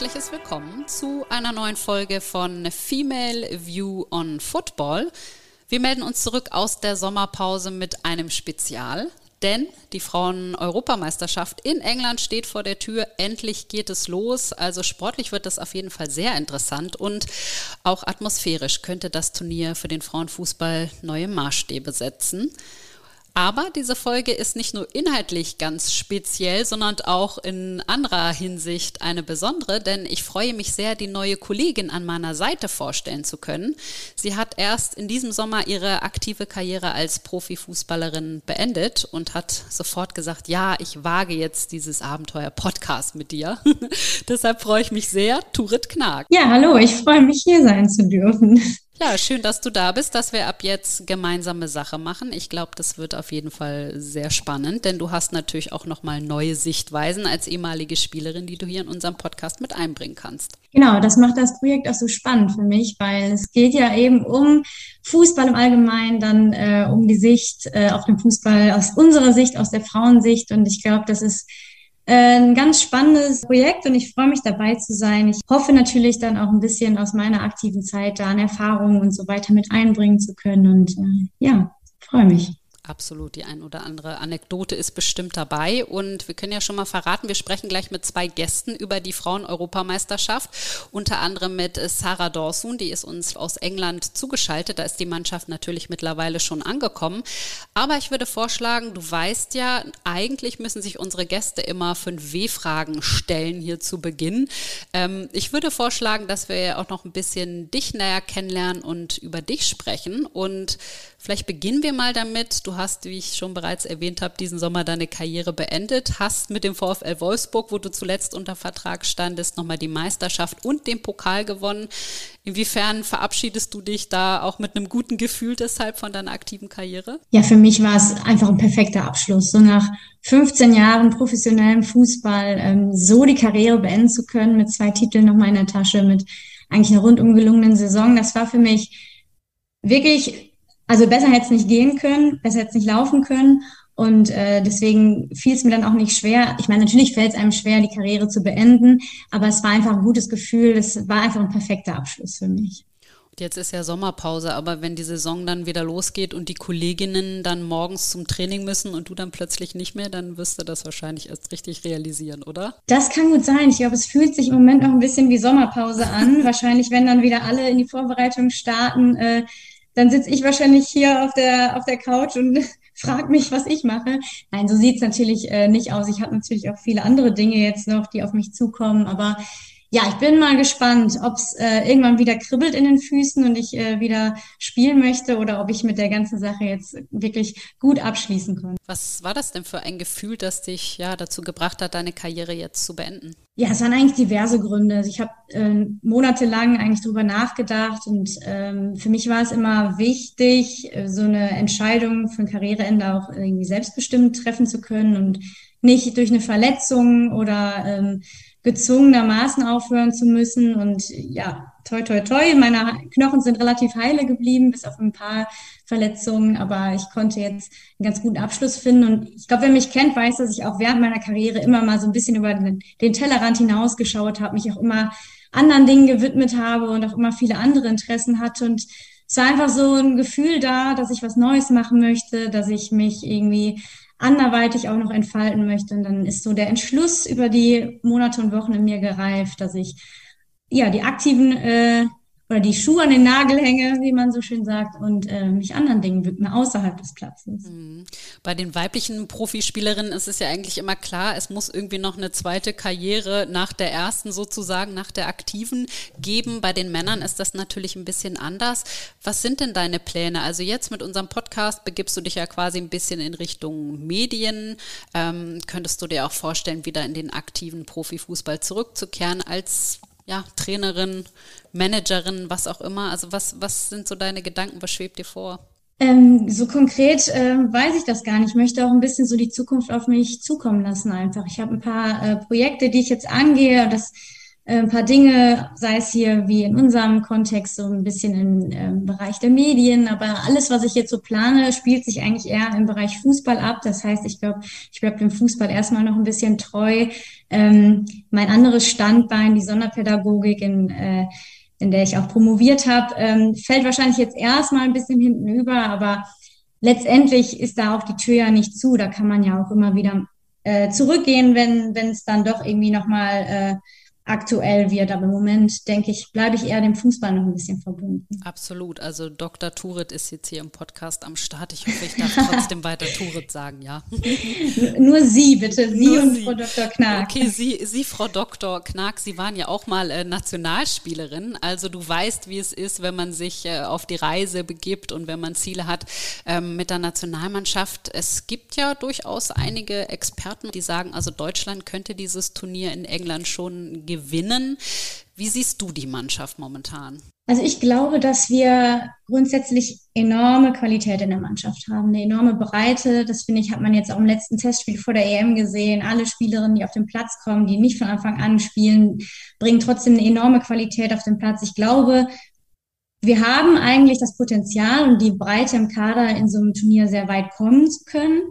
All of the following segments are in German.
herzliches Willkommen zu einer neuen Folge von Female View on Football. Wir melden uns zurück aus der Sommerpause mit einem Spezial, denn die Frauen-Europameisterschaft in England steht vor der Tür. Endlich geht es los. Also sportlich wird das auf jeden Fall sehr interessant und auch atmosphärisch könnte das Turnier für den Frauenfußball neue Maßstäbe setzen. Aber diese Folge ist nicht nur inhaltlich ganz speziell, sondern auch in anderer Hinsicht eine besondere, denn ich freue mich sehr, die neue Kollegin an meiner Seite vorstellen zu können. Sie hat erst in diesem Sommer ihre aktive Karriere als Profifußballerin beendet und hat sofort gesagt, ja, ich wage jetzt dieses Abenteuer Podcast mit dir. Deshalb freue ich mich sehr, Turit Knag. Ja, hallo, ich freue mich hier sein zu dürfen. Ja, schön, dass du da bist, dass wir ab jetzt gemeinsame Sache machen. Ich glaube, das wird auf jeden Fall sehr spannend, denn du hast natürlich auch nochmal neue Sichtweisen als ehemalige Spielerin, die du hier in unserem Podcast mit einbringen kannst. Genau, das macht das Projekt auch so spannend für mich, weil es geht ja eben um Fußball im Allgemeinen, dann äh, um die Sicht äh, auf den Fußball aus unserer Sicht, aus der Frauensicht. Und ich glaube, das ist ein ganz spannendes Projekt und ich freue mich dabei zu sein. Ich hoffe natürlich dann auch ein bisschen aus meiner aktiven Zeit da an Erfahrungen und so weiter mit einbringen zu können und äh, ja, freue mich. Absolut, die ein oder andere Anekdote ist bestimmt dabei. Und wir können ja schon mal verraten, wir sprechen gleich mit zwei Gästen über die Frauen-Europameisterschaft. Unter anderem mit Sarah Dawson, die ist uns aus England zugeschaltet. Da ist die Mannschaft natürlich mittlerweile schon angekommen. Aber ich würde vorschlagen, du weißt ja, eigentlich müssen sich unsere Gäste immer fünf W-Fragen stellen hier zu Beginn. Ähm, ich würde vorschlagen, dass wir auch noch ein bisschen dich näher kennenlernen und über dich sprechen. Und Vielleicht beginnen wir mal damit. Du hast, wie ich schon bereits erwähnt habe, diesen Sommer deine Karriere beendet, hast mit dem VfL Wolfsburg, wo du zuletzt unter Vertrag standest, nochmal die Meisterschaft und den Pokal gewonnen. Inwiefern verabschiedest du dich da auch mit einem guten Gefühl deshalb von deiner aktiven Karriere? Ja, für mich war es einfach ein perfekter Abschluss. So nach 15 Jahren professionellem Fußball ähm, so die Karriere beenden zu können mit zwei Titeln nochmal in der Tasche, mit eigentlich einer rundum gelungenen Saison. Das war für mich wirklich also besser hätte es nicht gehen können, besser hätte es nicht laufen können. Und äh, deswegen fiel es mir dann auch nicht schwer. Ich meine, natürlich fällt es einem schwer, die Karriere zu beenden, aber es war einfach ein gutes Gefühl. Es war einfach ein perfekter Abschluss für mich. Und jetzt ist ja Sommerpause, aber wenn die Saison dann wieder losgeht und die Kolleginnen dann morgens zum Training müssen und du dann plötzlich nicht mehr, dann wirst du das wahrscheinlich erst richtig realisieren, oder? Das kann gut sein. Ich glaube, es fühlt sich im Moment noch ein bisschen wie Sommerpause an. wahrscheinlich, wenn dann wieder alle in die Vorbereitung starten. Äh, dann sitze ich wahrscheinlich hier auf der, auf der Couch und frag mich, was ich mache. Nein, so sieht's natürlich äh, nicht aus. Ich habe natürlich auch viele andere Dinge jetzt noch, die auf mich zukommen, aber ja, ich bin mal gespannt, ob es äh, irgendwann wieder kribbelt in den Füßen und ich äh, wieder spielen möchte oder ob ich mit der ganzen Sache jetzt wirklich gut abschließen kann. Was war das denn für ein Gefühl, das dich ja dazu gebracht hat, deine Karriere jetzt zu beenden? Ja, es waren eigentlich diverse Gründe. Also ich habe äh, monatelang eigentlich drüber nachgedacht und ähm, für mich war es immer wichtig, äh, so eine Entscheidung für ein Karriereende auch irgendwie selbstbestimmt treffen zu können und nicht durch eine Verletzung oder ähm, gezwungenermaßen aufhören zu müssen. Und ja, toi, toi, toi, meine Knochen sind relativ heile geblieben, bis auf ein paar Verletzungen, aber ich konnte jetzt einen ganz guten Abschluss finden. Und ich glaube, wer mich kennt, weiß, dass ich auch während meiner Karriere immer mal so ein bisschen über den, den Tellerrand hinausgeschaut habe, mich auch immer anderen Dingen gewidmet habe und auch immer viele andere Interessen hatte. Und es war einfach so ein Gefühl da, dass ich was Neues machen möchte, dass ich mich irgendwie anderweitig auch noch entfalten möchte. Und dann ist so der Entschluss über die Monate und Wochen in mir gereift, dass ich ja die aktiven äh, oder die Schuhe an den Nagel hänge, wie man so schön sagt, und äh, mich anderen Dingen widme außerhalb des Platzes. Mhm. Bei den weiblichen Profispielerinnen ist es ja eigentlich immer klar, es muss irgendwie noch eine zweite Karriere nach der ersten sozusagen, nach der aktiven geben. Bei den Männern ist das natürlich ein bisschen anders. Was sind denn deine Pläne? Also jetzt mit unserem Podcast begibst du dich ja quasi ein bisschen in Richtung Medien. Ähm, könntest du dir auch vorstellen, wieder in den aktiven Profifußball zurückzukehren als ja, Trainerin, Managerin, was auch immer? Also was, was sind so deine Gedanken? Was schwebt dir vor? Ähm, so konkret äh, weiß ich das gar nicht. Ich möchte auch ein bisschen so die Zukunft auf mich zukommen lassen einfach. Ich habe ein paar äh, Projekte, die ich jetzt angehe. Das ein paar Dinge, sei es hier wie in unserem Kontext so ein bisschen im äh, Bereich der Medien, aber alles, was ich jetzt so plane, spielt sich eigentlich eher im Bereich Fußball ab. Das heißt, ich glaube, ich bleibe dem Fußball erstmal noch ein bisschen treu. Ähm, mein anderes Standbein, die Sonderpädagogik, in, äh, in der ich auch promoviert habe, ähm, fällt wahrscheinlich jetzt erstmal ein bisschen hinten über, aber letztendlich ist da auch die Tür ja nicht zu. Da kann man ja auch immer wieder äh, zurückgehen, wenn wenn es dann doch irgendwie nochmal äh, aktuell wird. Aber im Moment, denke ich, bleibe ich eher dem Fußball noch ein bisschen verbunden. Absolut. Also Dr. Turit ist jetzt hier im Podcast am Start. Ich hoffe, ich darf trotzdem weiter Turit sagen, ja. Nur Sie, bitte. Sie Nur und Sie. Frau Dr. Knack. Okay, Sie, Sie, Frau Dr. Knack, Sie waren ja auch mal äh, Nationalspielerin. Also du weißt, wie es ist, wenn man sich äh, auf die Reise begibt und wenn man Ziele hat ähm, mit der Nationalmannschaft. Es gibt ja durchaus einige Experten, die sagen, also Deutschland könnte dieses Turnier in England schon gewinnen gewinnen. Wie siehst du die Mannschaft momentan? Also ich glaube, dass wir grundsätzlich enorme Qualität in der Mannschaft haben, eine enorme Breite. Das finde ich, hat man jetzt auch im letzten Testspiel vor der EM gesehen. Alle Spielerinnen, die auf den Platz kommen, die nicht von Anfang an spielen, bringen trotzdem eine enorme Qualität auf den Platz. Ich glaube, wir haben eigentlich das Potenzial und die Breite im Kader in so einem Turnier sehr weit kommen zu können.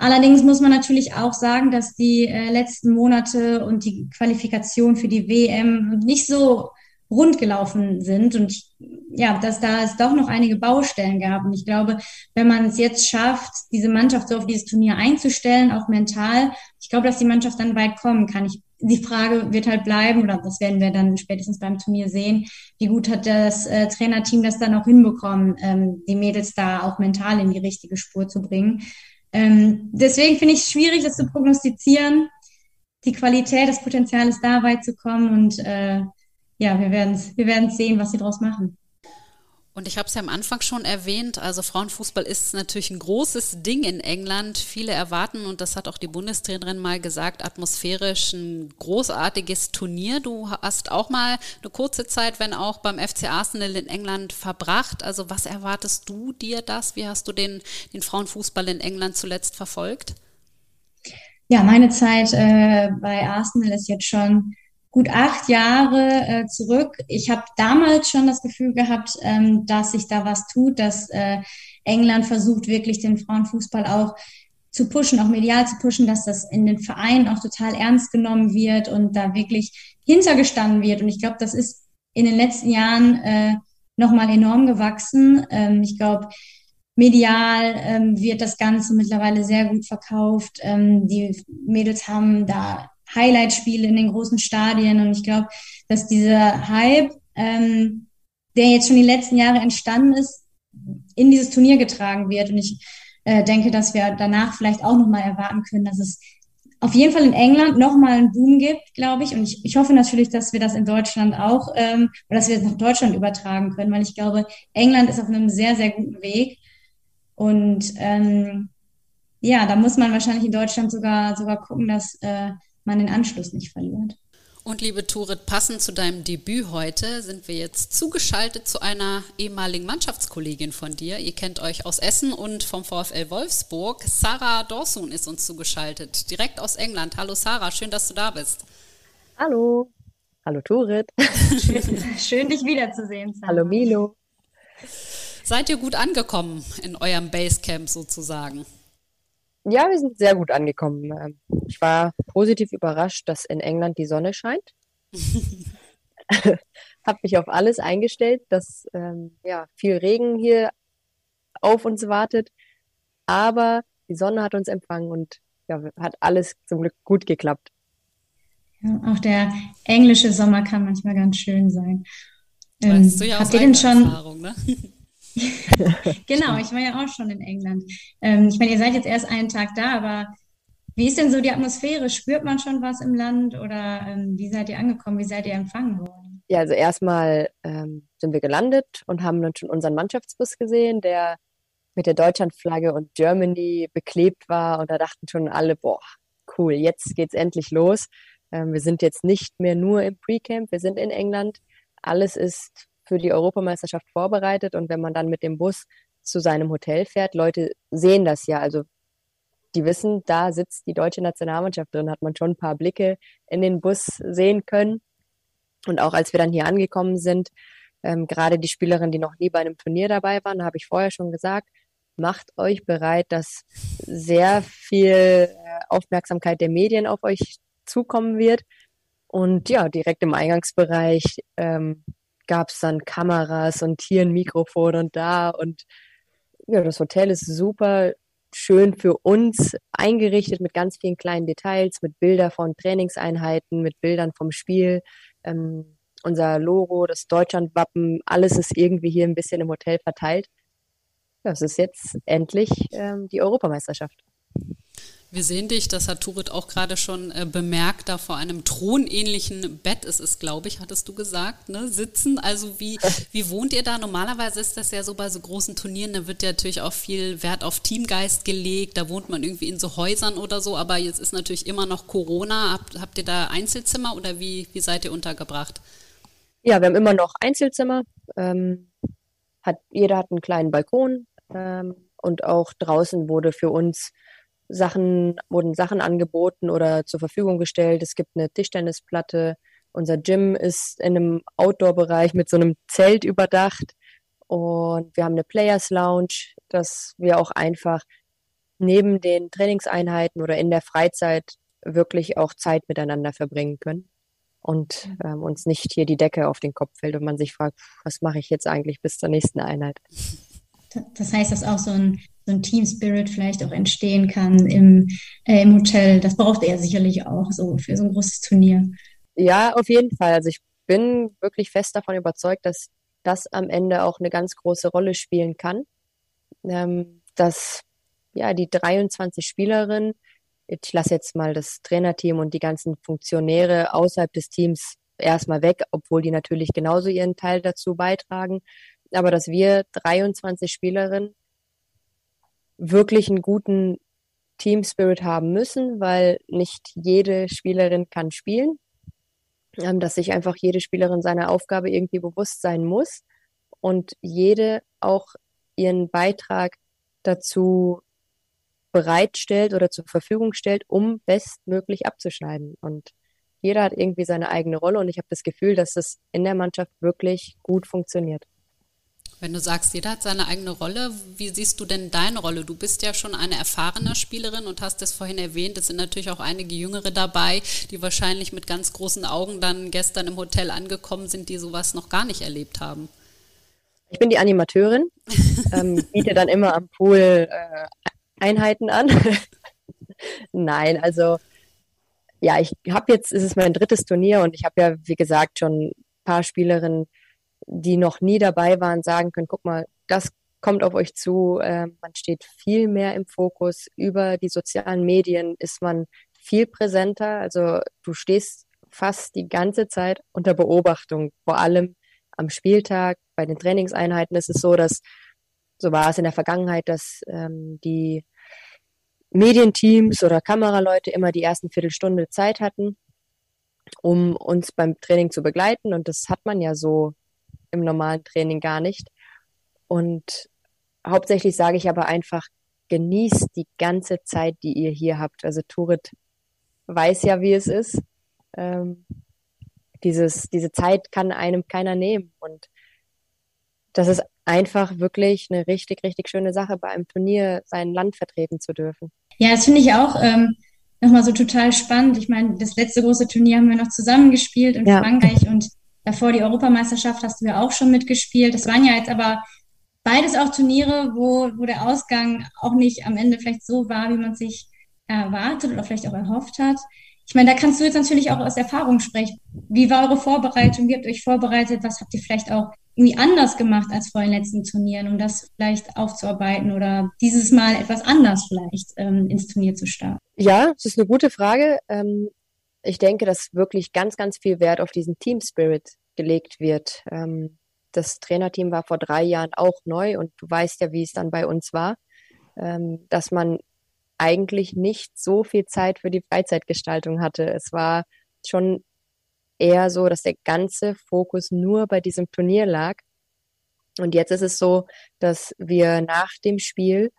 Allerdings muss man natürlich auch sagen, dass die äh, letzten Monate und die Qualifikation für die WM nicht so rund gelaufen sind und ja, dass da es doch noch einige Baustellen gab. Und ich glaube, wenn man es jetzt schafft, diese Mannschaft so auf dieses Turnier einzustellen, auch mental, ich glaube, dass die Mannschaft dann weit kommen kann. Ich, die Frage wird halt bleiben, oder das werden wir dann spätestens beim Turnier sehen, wie gut hat das äh, Trainerteam das dann auch hinbekommen, ähm, die Mädels da auch mental in die richtige Spur zu bringen. Ähm, deswegen finde ich es schwierig, das zu prognostizieren. Die Qualität, das Potenzial ist da, weit zu kommen und äh, ja, wir werden es wir sehen, was sie daraus machen. Und ich habe es ja am Anfang schon erwähnt, also Frauenfußball ist natürlich ein großes Ding in England. Viele erwarten, und das hat auch die Bundestrainerin mal gesagt, atmosphärisch ein großartiges Turnier. Du hast auch mal eine kurze Zeit, wenn auch beim FC Arsenal in England verbracht. Also was erwartest du dir das? Wie hast du den, den Frauenfußball in England zuletzt verfolgt? Ja, meine Zeit äh, bei Arsenal ist jetzt schon gut acht Jahre äh, zurück. Ich habe damals schon das Gefühl gehabt, ähm, dass sich da was tut, dass äh, England versucht, wirklich den Frauenfußball auch zu pushen, auch medial zu pushen, dass das in den Vereinen auch total ernst genommen wird und da wirklich hintergestanden wird. Und ich glaube, das ist in den letzten Jahren äh, nochmal enorm gewachsen. Ähm, ich glaube, medial ähm, wird das Ganze mittlerweile sehr gut verkauft. Ähm, die Mädels haben da Highlight-Spiele in den großen Stadien. Und ich glaube, dass dieser Hype, ähm, der jetzt schon die letzten Jahre entstanden ist, in dieses Turnier getragen wird. Und ich äh, denke, dass wir danach vielleicht auch nochmal erwarten können, dass es auf jeden Fall in England nochmal einen Boom gibt, glaube ich. Und ich, ich hoffe natürlich, dass wir das in Deutschland auch, ähm, oder dass wir es nach Deutschland übertragen können, weil ich glaube, England ist auf einem sehr, sehr guten Weg. Und ähm, ja, da muss man wahrscheinlich in Deutschland sogar, sogar gucken, dass äh, man den Anschluss nicht verliert. Und liebe Turit, passend zu deinem Debüt heute sind wir jetzt zugeschaltet zu einer ehemaligen Mannschaftskollegin von dir. Ihr kennt euch aus Essen und vom VfL Wolfsburg. Sarah Dorsun ist uns zugeschaltet, direkt aus England. Hallo Sarah, schön, dass du da bist. Hallo. Hallo Turit. Schön, schön dich wiederzusehen. Sarah. Hallo Milo. Seid ihr gut angekommen in eurem Basecamp sozusagen? Ja, wir sind sehr gut angekommen. Ähm, ich war positiv überrascht, dass in England die Sonne scheint. Habe mich auf alles eingestellt, dass ähm, ja, viel Regen hier auf uns wartet. Aber die Sonne hat uns empfangen und ja, hat alles zum Glück gut geklappt. Ja, auch der englische Sommer kann manchmal ganz schön sein. Ähm, weißt du ja habt ihr denn schon, Erfahrung, ne? genau, ich war ja auch schon in England. Ähm, ich meine, ihr seid jetzt erst einen Tag da, aber wie ist denn so die Atmosphäre? Spürt man schon was im Land oder ähm, wie seid ihr angekommen? Wie seid ihr empfangen worden? Ja, also erstmal ähm, sind wir gelandet und haben dann schon unseren Mannschaftsbus gesehen, der mit der Deutschlandflagge und Germany beklebt war. Und da dachten schon alle, boah, cool, jetzt geht's endlich los. Ähm, wir sind jetzt nicht mehr nur im Pre-Camp, wir sind in England. Alles ist für die Europameisterschaft vorbereitet und wenn man dann mit dem Bus zu seinem Hotel fährt, Leute sehen das ja. Also die wissen, da sitzt die deutsche Nationalmannschaft drin, hat man schon ein paar Blicke in den Bus sehen können. Und auch als wir dann hier angekommen sind, ähm, gerade die Spielerinnen, die noch nie bei einem Turnier dabei waren, habe ich vorher schon gesagt, macht euch bereit, dass sehr viel äh, Aufmerksamkeit der Medien auf euch zukommen wird. Und ja, direkt im Eingangsbereich ähm, gab es dann Kameras und hier ein Mikrofon und da. Und ja, das Hotel ist super schön für uns eingerichtet mit ganz vielen kleinen Details, mit Bildern von Trainingseinheiten, mit Bildern vom Spiel. Ähm, unser Logo, das Deutschlandwappen, alles ist irgendwie hier ein bisschen im Hotel verteilt. Das ist jetzt endlich ähm, die Europameisterschaft. Wir sehen dich, das hat Turit auch gerade schon äh, bemerkt, da vor einem thronähnlichen Bett ist es, glaube ich, hattest du gesagt, ne, sitzen. Also wie, wie wohnt ihr da? Normalerweise ist das ja so bei so großen Turnieren, da wird ja natürlich auch viel Wert auf Teamgeist gelegt, da wohnt man irgendwie in so Häusern oder so, aber jetzt ist natürlich immer noch Corona. Habt, habt ihr da Einzelzimmer oder wie, wie seid ihr untergebracht? Ja, wir haben immer noch Einzelzimmer. Ähm, hat, jeder hat einen kleinen Balkon ähm, und auch draußen wurde für uns Sachen, wurden Sachen angeboten oder zur Verfügung gestellt. Es gibt eine Tischtennisplatte. Unser Gym ist in einem Outdoor-Bereich mit so einem Zelt überdacht. Und wir haben eine Players Lounge, dass wir auch einfach neben den Trainingseinheiten oder in der Freizeit wirklich auch Zeit miteinander verbringen können und ähm, uns nicht hier die Decke auf den Kopf fällt und man sich fragt, was mache ich jetzt eigentlich bis zur nächsten Einheit. Das heißt, dass auch so ein, so ein Team Spirit vielleicht auch entstehen kann im, äh, im Hotel. Das braucht er sicherlich auch so für so ein großes Turnier. Ja, auf jeden Fall. Also ich bin wirklich fest davon überzeugt, dass das am Ende auch eine ganz große Rolle spielen kann. Ähm, dass ja die 23 Spielerinnen, ich lasse jetzt mal das Trainerteam und die ganzen Funktionäre außerhalb des Teams erstmal weg, obwohl die natürlich genauso ihren Teil dazu beitragen aber dass wir 23 Spielerinnen wirklich einen guten Team Spirit haben müssen, weil nicht jede Spielerin kann spielen, ähm, dass sich einfach jede Spielerin seiner Aufgabe irgendwie bewusst sein muss und jede auch ihren Beitrag dazu bereitstellt oder zur Verfügung stellt, um bestmöglich abzuschneiden. Und jeder hat irgendwie seine eigene Rolle und ich habe das Gefühl, dass das in der Mannschaft wirklich gut funktioniert. Wenn du sagst, jeder hat seine eigene Rolle, wie siehst du denn deine Rolle? Du bist ja schon eine erfahrene Spielerin und hast es vorhin erwähnt, es sind natürlich auch einige Jüngere dabei, die wahrscheinlich mit ganz großen Augen dann gestern im Hotel angekommen sind, die sowas noch gar nicht erlebt haben. Ich bin die Animateurin, ähm, biete dann immer am Pool äh, Einheiten an. Nein, also ja, ich habe jetzt, es ist mein drittes Turnier und ich habe ja, wie gesagt, schon ein paar Spielerinnen die noch nie dabei waren, sagen können, guck mal, das kommt auf euch zu, äh, man steht viel mehr im Fokus. Über die sozialen Medien ist man viel präsenter. Also du stehst fast die ganze Zeit unter Beobachtung, vor allem am Spieltag. Bei den Trainingseinheiten ist es so, dass, so war es in der Vergangenheit, dass ähm, die Medienteams oder Kameraleute immer die ersten Viertelstunde Zeit hatten, um uns beim Training zu begleiten. Und das hat man ja so im normalen Training gar nicht. Und hauptsächlich sage ich aber einfach, genießt die ganze Zeit, die ihr hier habt. Also Turit weiß ja, wie es ist. Ähm, dieses, diese Zeit kann einem keiner nehmen. Und das ist einfach wirklich eine richtig, richtig schöne Sache, bei einem Turnier sein Land vertreten zu dürfen. Ja, das finde ich auch ähm, nochmal so total spannend. Ich meine, das letzte große Turnier haben wir noch zusammengespielt in ja. Frankreich und Davor die Europameisterschaft hast du ja auch schon mitgespielt. Das waren ja jetzt aber beides auch Turniere, wo, wo der Ausgang auch nicht am Ende vielleicht so war, wie man sich erwartet oder vielleicht auch erhofft hat. Ich meine, da kannst du jetzt natürlich auch aus Erfahrung sprechen. Wie war eure Vorbereitung? Wie habt ihr euch vorbereitet? Was habt ihr vielleicht auch irgendwie anders gemacht als vor den letzten Turnieren, um das vielleicht aufzuarbeiten oder dieses Mal etwas anders vielleicht ähm, ins Turnier zu starten? Ja, das ist eine gute Frage. Ähm, ich denke, dass wirklich ganz, ganz viel Wert auf diesen Team Spirit gelegt wird. Ähm, das Trainerteam war vor drei Jahren auch neu und du weißt ja, wie es dann bei uns war, ähm, dass man eigentlich nicht so viel Zeit für die Freizeitgestaltung hatte. Es war schon eher so, dass der ganze Fokus nur bei diesem Turnier lag. Und jetzt ist es so, dass wir nach dem Spiel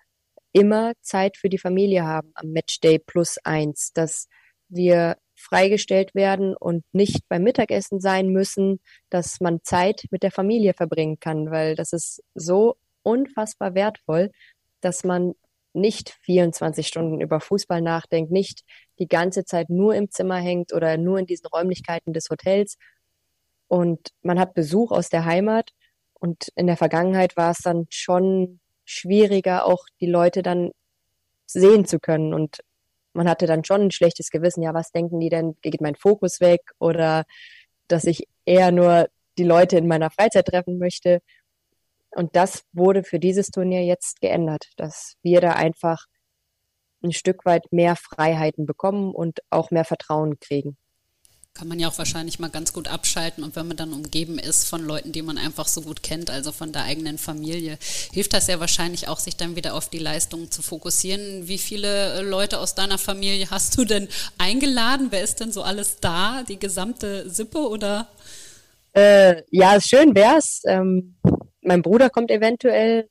immer Zeit für die Familie haben am Matchday plus eins, dass wir freigestellt werden und nicht beim Mittagessen sein müssen, dass man Zeit mit der Familie verbringen kann, weil das ist so unfassbar wertvoll, dass man nicht 24 Stunden über Fußball nachdenkt, nicht die ganze Zeit nur im Zimmer hängt oder nur in diesen Räumlichkeiten des Hotels. Und man hat Besuch aus der Heimat. Und in der Vergangenheit war es dann schon schwieriger, auch die Leute dann sehen zu können. Und man hatte dann schon ein schlechtes Gewissen. Ja, was denken die denn? Geht mein Fokus weg? Oder dass ich eher nur die Leute in meiner Freizeit treffen möchte. Und das wurde für dieses Turnier jetzt geändert, dass wir da einfach ein Stück weit mehr Freiheiten bekommen und auch mehr Vertrauen kriegen. Kann man ja auch wahrscheinlich mal ganz gut abschalten und wenn man dann umgeben ist von Leuten, die man einfach so gut kennt, also von der eigenen Familie, hilft das ja wahrscheinlich auch, sich dann wieder auf die Leistungen zu fokussieren. Wie viele Leute aus deiner Familie hast du denn eingeladen? Wer ist denn so alles da? Die gesamte Sippe oder? Äh, ja, schön wär's. Ähm, mein Bruder kommt eventuell,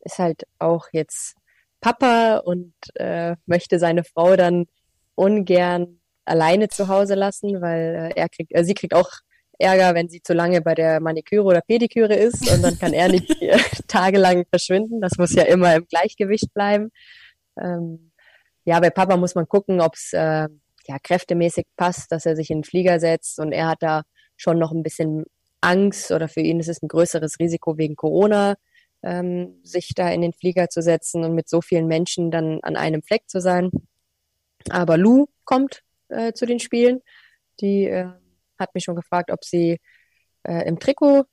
ist halt auch jetzt Papa und äh, möchte seine Frau dann ungern alleine zu Hause lassen, weil äh, er kriegt, äh, sie kriegt auch Ärger, wenn sie zu lange bei der Maniküre oder Pediküre ist und dann kann er nicht äh, tagelang verschwinden. Das muss ja immer im Gleichgewicht bleiben. Ähm, ja, bei Papa muss man gucken, ob es äh, ja, kräftemäßig passt, dass er sich in den Flieger setzt und er hat da schon noch ein bisschen Angst oder für ihn ist es ein größeres Risiko wegen Corona, ähm, sich da in den Flieger zu setzen und mit so vielen Menschen dann an einem Fleck zu sein. Aber Lou kommt äh, zu den Spielen. Die äh, hat mich schon gefragt, ob sie äh, im Trikot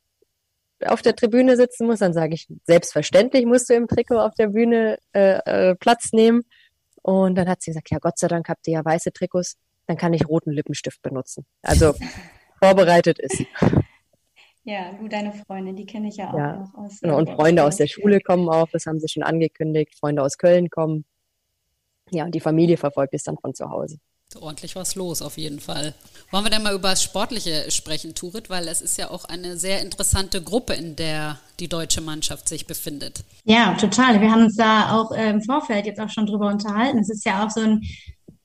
auf der Tribüne sitzen muss. Dann sage ich, selbstverständlich musst du im Trikot auf der Bühne äh, äh, Platz nehmen. Und dann hat sie gesagt, ja, Gott sei Dank habt ihr ja weiße Trikots, dann kann ich roten Lippenstift benutzen. Also vorbereitet ist. Ja, du, deine Freunde, die kenne ich ja auch ja. noch aus. Genau, und Freunde aus der Schule kommen auch, das haben sie schon angekündigt. Freunde aus Köln kommen. Ja, und die Familie verfolgt es dann von zu Hause. Ordentlich was los, auf jeden Fall. Wollen wir denn mal über das Sportliche sprechen, Turit? Weil es ist ja auch eine sehr interessante Gruppe, in der die deutsche Mannschaft sich befindet. Ja, total. Wir haben uns da auch äh, im Vorfeld jetzt auch schon drüber unterhalten. Es ist ja auch so ein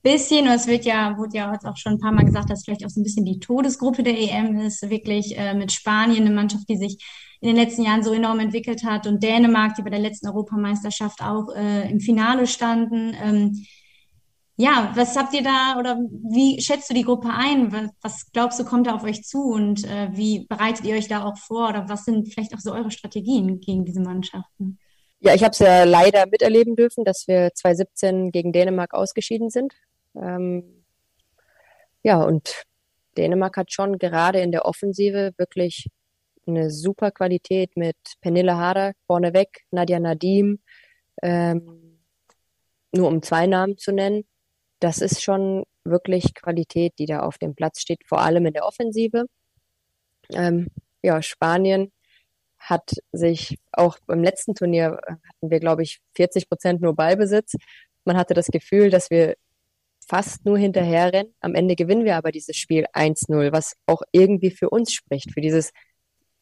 bisschen, und es wird ja, wurde ja jetzt auch schon ein paar Mal gesagt, dass vielleicht auch so ein bisschen die Todesgruppe der EM ist, wirklich äh, mit Spanien, eine Mannschaft, die sich in den letzten Jahren so enorm entwickelt hat und Dänemark, die bei der letzten Europameisterschaft auch äh, im Finale standen. Ähm, ja, was habt ihr da oder wie schätzt du die Gruppe ein? Was, glaubst du, kommt da auf euch zu und äh, wie bereitet ihr euch da auch vor oder was sind vielleicht auch so eure Strategien gegen diese Mannschaften? Ja, ich habe es ja leider miterleben dürfen, dass wir 2017 gegen Dänemark ausgeschieden sind. Ähm, ja, und Dänemark hat schon gerade in der Offensive wirklich eine super Qualität mit Pernille Harder vorneweg, Nadia Nadim, ähm, nur um zwei Namen zu nennen. Das ist schon wirklich Qualität, die da auf dem Platz steht, vor allem in der Offensive. Ähm, ja, Spanien hat sich auch beim letzten Turnier hatten wir, glaube ich, 40 Prozent nur Ballbesitz. Man hatte das Gefühl, dass wir fast nur hinterherrennen. Am Ende gewinnen wir aber dieses Spiel 1-0, was auch irgendwie für uns spricht, für dieses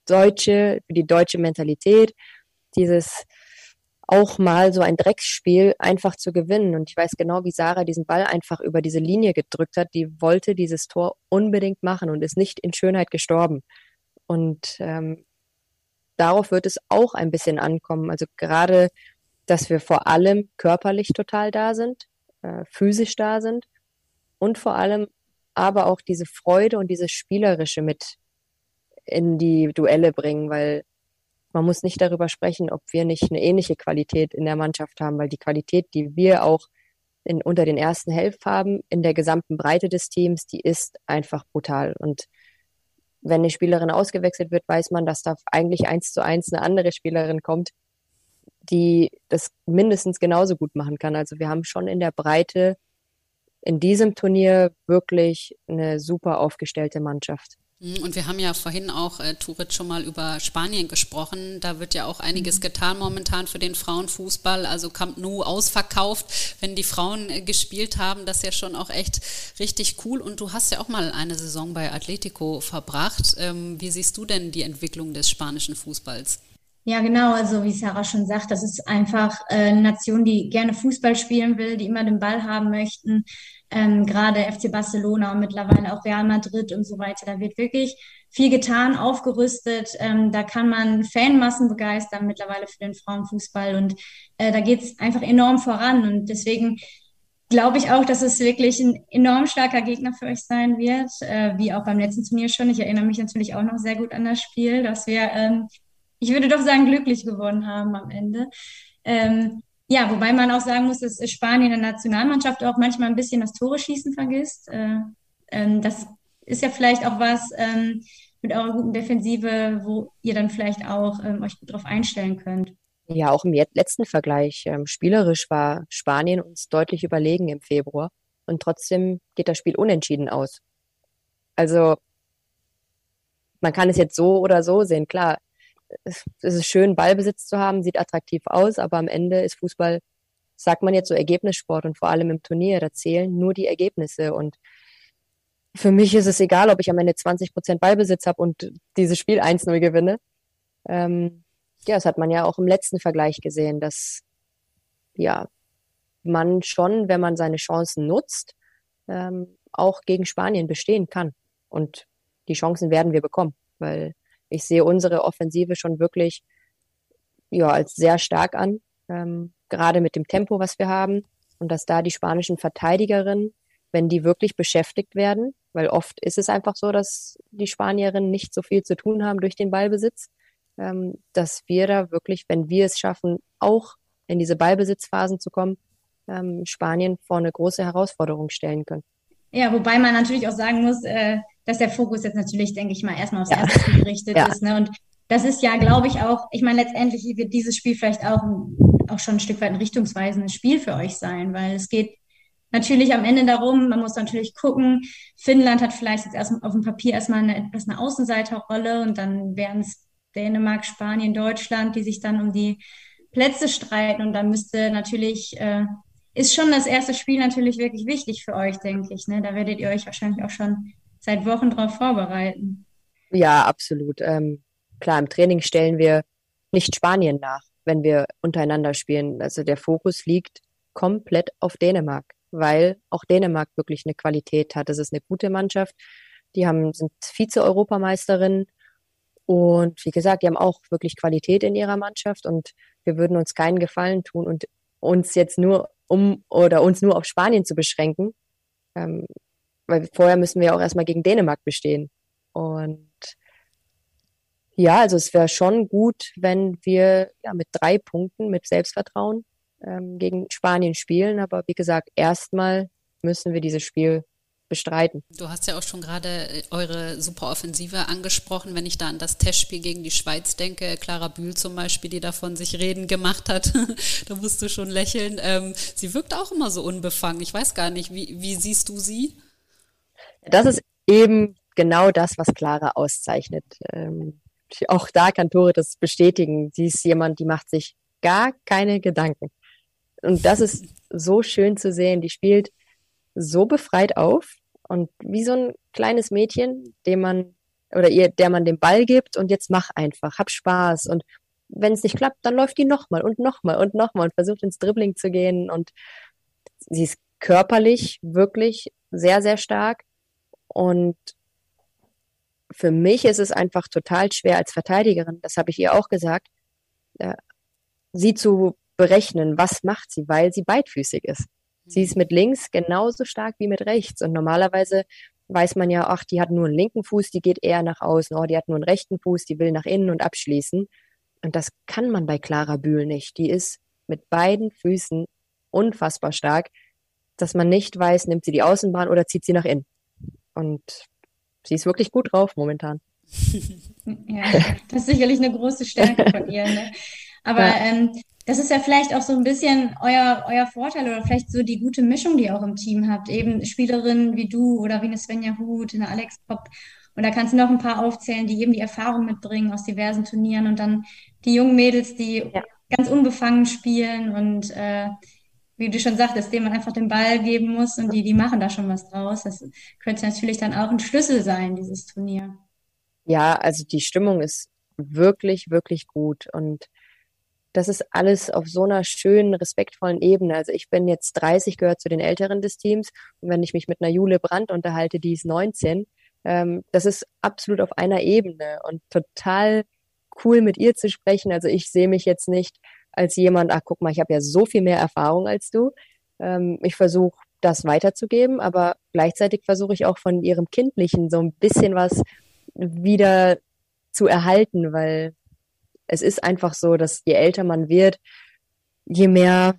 deutsche, für die deutsche Mentalität, dieses auch mal so ein Drecksspiel einfach zu gewinnen. Und ich weiß genau, wie Sarah diesen Ball einfach über diese Linie gedrückt hat. Die wollte dieses Tor unbedingt machen und ist nicht in Schönheit gestorben. Und ähm, darauf wird es auch ein bisschen ankommen. Also gerade, dass wir vor allem körperlich total da sind, äh, physisch da sind und vor allem aber auch diese Freude und dieses Spielerische mit in die Duelle bringen, weil man muss nicht darüber sprechen, ob wir nicht eine ähnliche Qualität in der Mannschaft haben, weil die Qualität, die wir auch in, unter den ersten Helft haben, in der gesamten Breite des Teams, die ist einfach brutal. Und wenn eine Spielerin ausgewechselt wird, weiß man, dass da eigentlich eins zu eins eine andere Spielerin kommt, die das mindestens genauso gut machen kann. Also wir haben schon in der Breite in diesem Turnier wirklich eine super aufgestellte Mannschaft. Mhm, und wir haben ja vorhin auch, äh, Turit, schon mal über Spanien gesprochen. Da wird ja auch einiges mhm. getan momentan für den Frauenfußball. Also Camp Nou ausverkauft, wenn die Frauen äh, gespielt haben. Das ist ja schon auch echt richtig cool. Und du hast ja auch mal eine Saison bei Atletico verbracht. Ähm, wie siehst du denn die Entwicklung des spanischen Fußballs? Ja, genau. Also wie Sarah schon sagt, das ist einfach äh, eine Nation, die gerne Fußball spielen will, die immer den Ball haben möchten, ähm, gerade FC Barcelona und mittlerweile auch Real Madrid und so weiter. Da wird wirklich viel getan, aufgerüstet. Ähm, da kann man Fanmassen begeistern mittlerweile für den Frauenfußball und äh, da geht es einfach enorm voran und deswegen glaube ich auch, dass es wirklich ein enorm starker Gegner für euch sein wird, äh, wie auch beim letzten Turnier schon. Ich erinnere mich natürlich auch noch sehr gut an das Spiel, dass wir, ähm, ich würde doch sagen, glücklich gewonnen haben am Ende. Ähm, ja, wobei man auch sagen muss, dass Spanien in der Nationalmannschaft auch manchmal ein bisschen das Tore schießen vergisst. Äh, ähm, das ist ja vielleicht auch was ähm, mit eurer guten Defensive, wo ihr dann vielleicht auch ähm, euch gut drauf einstellen könnt. Ja, auch im letzten Vergleich. Spielerisch war Spanien uns deutlich überlegen im Februar. Und trotzdem geht das Spiel unentschieden aus. Also, man kann es jetzt so oder so sehen. Klar, es ist schön, Ballbesitz zu haben, sieht attraktiv aus, aber am Ende ist Fußball, sagt man jetzt so Ergebnissport und vor allem im Turnier, da zählen nur die Ergebnisse. Und für mich ist es egal, ob ich am Ende 20 Prozent Ballbesitz habe und dieses Spiel 1-0 gewinne. Ähm, ja, das hat man ja auch im letzten Vergleich gesehen, dass ja man schon, wenn man seine Chancen nutzt, ähm, auch gegen Spanien bestehen kann. Und die Chancen werden wir bekommen, weil ich sehe unsere Offensive schon wirklich ja als sehr stark an, ähm, gerade mit dem Tempo, was wir haben und dass da die spanischen Verteidigerinnen, wenn die wirklich beschäftigt werden, weil oft ist es einfach so, dass die Spanierinnen nicht so viel zu tun haben durch den Ballbesitz, ähm, dass wir da wirklich, wenn wir es schaffen, auch in diese Ballbesitzphasen zu kommen, ähm, Spanien vor eine große Herausforderung stellen können. Ja, wobei man natürlich auch sagen muss, äh, dass der Fokus jetzt natürlich, denke ich mal, erstmal aufs ja. erste Spiel gerichtet ja. ist. Ne? Und das ist ja, glaube ich, auch, ich meine, letztendlich wird dieses Spiel vielleicht auch, auch schon ein Stück weit ein richtungsweisendes Spiel für euch sein, weil es geht natürlich am Ende darum, man muss natürlich gucken, Finnland hat vielleicht jetzt erst auf dem Papier erstmal eine, etwas eine Außenseiterrolle und dann wären es Dänemark, Spanien, Deutschland, die sich dann um die Plätze streiten. Und dann müsste natürlich, äh, ist schon das erste Spiel natürlich wirklich wichtig für euch, denke ich. Ne? Da werdet ihr euch wahrscheinlich auch schon seit Wochen darauf vorbereiten. Ja, absolut. Ähm, klar, im Training stellen wir nicht Spanien nach, wenn wir untereinander spielen. Also der Fokus liegt komplett auf Dänemark, weil auch Dänemark wirklich eine Qualität hat. Das ist eine gute Mannschaft. Die haben, sind Vize-Europameisterin und wie gesagt, die haben auch wirklich Qualität in ihrer Mannschaft und wir würden uns keinen Gefallen tun und uns jetzt nur um oder uns nur auf Spanien zu beschränken. Ähm, weil vorher müssen wir auch erstmal gegen Dänemark bestehen. Und ja, also es wäre schon gut, wenn wir ja mit drei Punkten, mit Selbstvertrauen ähm, gegen Spanien spielen. Aber wie gesagt, erstmal müssen wir dieses Spiel bestreiten. Du hast ja auch schon gerade äh, eure Superoffensive angesprochen. Wenn ich da an das Testspiel gegen die Schweiz denke, Clara Bühl zum Beispiel, die davon sich reden gemacht hat, da musst du schon lächeln. Ähm, sie wirkt auch immer so unbefangen. Ich weiß gar nicht, wie, wie siehst du sie? Das ist eben genau das, was Clara auszeichnet. Ähm, auch da kann Tore das bestätigen. Sie ist jemand, die macht sich gar keine Gedanken. Und das ist so schön zu sehen. Die spielt so befreit auf und wie so ein kleines Mädchen, dem man oder ihr, der man den Ball gibt und jetzt mach einfach, hab Spaß. Und wenn es nicht klappt, dann läuft die nochmal und nochmal und nochmal und versucht ins Dribbling zu gehen. Und sie ist körperlich wirklich sehr, sehr stark. Und für mich ist es einfach total schwer als Verteidigerin, das habe ich ihr auch gesagt, äh, sie zu berechnen, was macht sie, weil sie beidfüßig ist. Sie ist mit links genauso stark wie mit rechts. Und normalerweise weiß man ja, ach, die hat nur einen linken Fuß, die geht eher nach außen. Oh, die hat nur einen rechten Fuß, die will nach innen und abschließen. Und das kann man bei Clara Bühl nicht. Die ist mit beiden Füßen unfassbar stark, dass man nicht weiß, nimmt sie die Außenbahn oder zieht sie nach innen. Und sie ist wirklich gut drauf momentan. ja, das ist sicherlich eine große Stärke von ihr. Ne? Aber ja. ähm, das ist ja vielleicht auch so ein bisschen euer, euer Vorteil oder vielleicht so die gute Mischung, die ihr auch im Team habt. Eben Spielerinnen wie du oder wie eine Svenja Huth, eine Alex Popp. Und da kannst du noch ein paar aufzählen, die eben die Erfahrung mitbringen aus diversen Turnieren und dann die jungen Mädels, die ja. ganz unbefangen spielen und äh, wie du schon sagtest, denen man einfach den Ball geben muss und die, die machen da schon was draus. Das könnte natürlich dann auch ein Schlüssel sein, dieses Turnier. Ja, also die Stimmung ist wirklich, wirklich gut und das ist alles auf so einer schönen, respektvollen Ebene. Also ich bin jetzt 30, gehört zu den Älteren des Teams. Und wenn ich mich mit einer Jule Brandt unterhalte, die ist 19, ähm, das ist absolut auf einer Ebene und total cool mit ihr zu sprechen. Also ich sehe mich jetzt nicht als jemand, ach guck mal, ich habe ja so viel mehr Erfahrung als du. Ähm, ich versuche das weiterzugeben, aber gleichzeitig versuche ich auch von ihrem Kindlichen so ein bisschen was wieder zu erhalten, weil es ist einfach so, dass je älter man wird, je mehr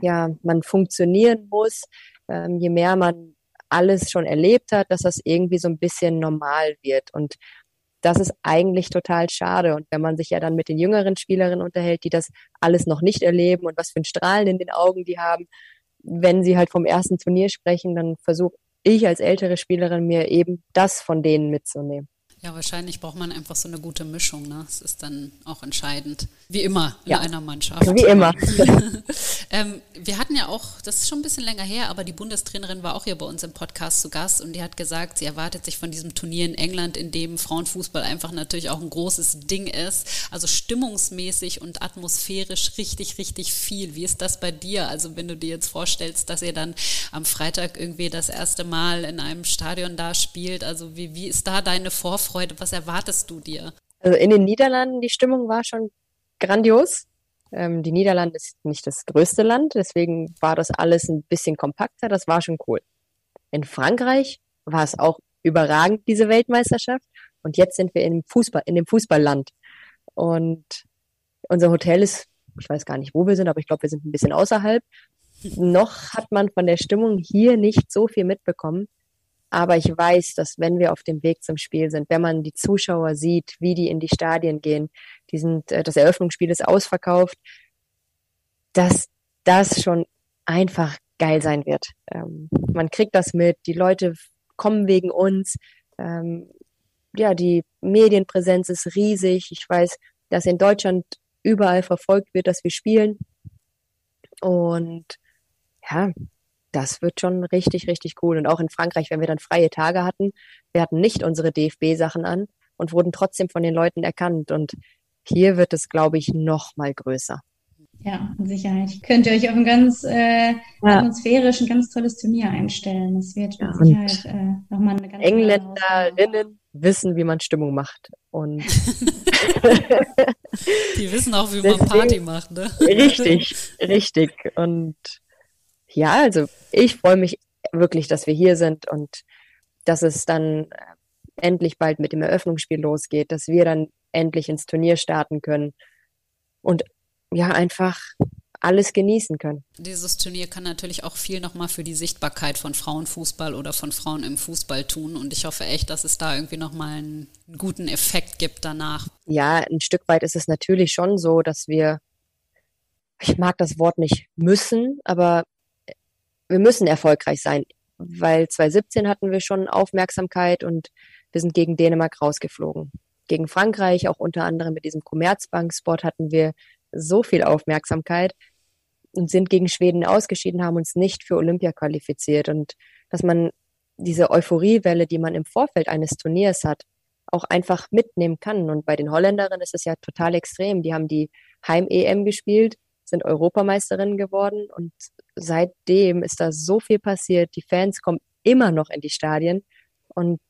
ja, man funktionieren muss, ähm, je mehr man alles schon erlebt hat, dass das irgendwie so ein bisschen normal wird. Und das ist eigentlich total schade. Und wenn man sich ja dann mit den jüngeren Spielerinnen unterhält, die das alles noch nicht erleben und was für ein Strahlen in den Augen die haben, wenn sie halt vom ersten Turnier sprechen, dann versuche ich als ältere Spielerin mir eben das von denen mitzunehmen. Ja, wahrscheinlich braucht man einfach so eine gute Mischung. Ne? Das ist dann auch entscheidend. Wie immer in ja. einer Mannschaft. Wie immer. ähm, wir hatten ja auch, das ist schon ein bisschen länger her, aber die Bundestrainerin war auch hier bei uns im Podcast zu Gast und die hat gesagt, sie erwartet sich von diesem Turnier in England, in dem Frauenfußball einfach natürlich auch ein großes Ding ist. Also stimmungsmäßig und atmosphärisch richtig, richtig viel. Wie ist das bei dir? Also wenn du dir jetzt vorstellst, dass ihr dann am Freitag irgendwie das erste Mal in einem Stadion da spielt, also wie, wie ist da deine Vorfreude? Vorfreude? Was erwartest du dir? Also in den Niederlanden, die Stimmung war schon grandios. Ähm, die Niederlande ist nicht das größte Land, deswegen war das alles ein bisschen kompakter. Das war schon cool. In Frankreich war es auch überragend, diese Weltmeisterschaft. Und jetzt sind wir im Fußball, in dem Fußballland. Und unser Hotel ist, ich weiß gar nicht, wo wir sind, aber ich glaube, wir sind ein bisschen außerhalb. Noch hat man von der Stimmung hier nicht so viel mitbekommen. Aber ich weiß, dass wenn wir auf dem Weg zum Spiel sind, wenn man die Zuschauer sieht, wie die in die Stadien gehen, die sind, äh, das Eröffnungsspiel ist ausverkauft, dass das schon einfach geil sein wird. Ähm, man kriegt das mit, die Leute kommen wegen uns. Ähm, ja, die Medienpräsenz ist riesig. Ich weiß, dass in Deutschland überall verfolgt wird, dass wir spielen. Und ja, das wird schon richtig, richtig cool. Und auch in Frankreich, wenn wir dann freie Tage hatten, wir hatten nicht unsere DFB-Sachen an und wurden trotzdem von den Leuten erkannt. Und hier wird es, glaube ich, noch mal größer. Ja, mit Sicherheit. Könnt ihr euch auf ein ganz äh, ja. atmosphärisch, ein ganz tolles Turnier einstellen. Das wird mit ja, Sicherheit äh, nochmal eine ganz Engländerinnen wissen, wie man Stimmung macht. Und die wissen auch, wie man Party macht, ne? Richtig, richtig. Und ja, also ich freue mich wirklich, dass wir hier sind und dass es dann äh, endlich bald mit dem Eröffnungsspiel losgeht, dass wir dann endlich ins Turnier starten können und ja, einfach alles genießen können. Dieses Turnier kann natürlich auch viel nochmal für die Sichtbarkeit von Frauenfußball oder von Frauen im Fußball tun. Und ich hoffe echt, dass es da irgendwie nochmal einen guten Effekt gibt danach. Ja, ein Stück weit ist es natürlich schon so, dass wir, ich mag das Wort nicht müssen, aber wir müssen erfolgreich sein, weil 2017 hatten wir schon Aufmerksamkeit und wir sind gegen Dänemark rausgeflogen. Gegen Frankreich, auch unter anderem mit diesem Commerzbank-Spot hatten wir so viel Aufmerksamkeit und sind gegen Schweden ausgeschieden, haben uns nicht für Olympia qualifiziert und dass man diese Euphoriewelle, die man im Vorfeld eines Turniers hat, auch einfach mitnehmen kann. Und bei den Holländerinnen ist es ja total extrem. Die haben die Heim-EM gespielt sind Europameisterinnen geworden und seitdem ist da so viel passiert. Die Fans kommen immer noch in die Stadien und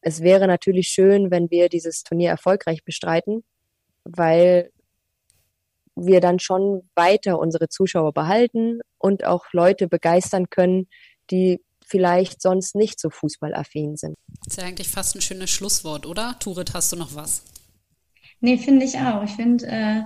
es wäre natürlich schön, wenn wir dieses Turnier erfolgreich bestreiten, weil wir dann schon weiter unsere Zuschauer behalten und auch Leute begeistern können, die vielleicht sonst nicht so fußballaffin sind. Das ist ja eigentlich fast ein schönes Schlusswort, oder? Turit, hast du noch was? Nee, finde ich auch. Ich finde, äh,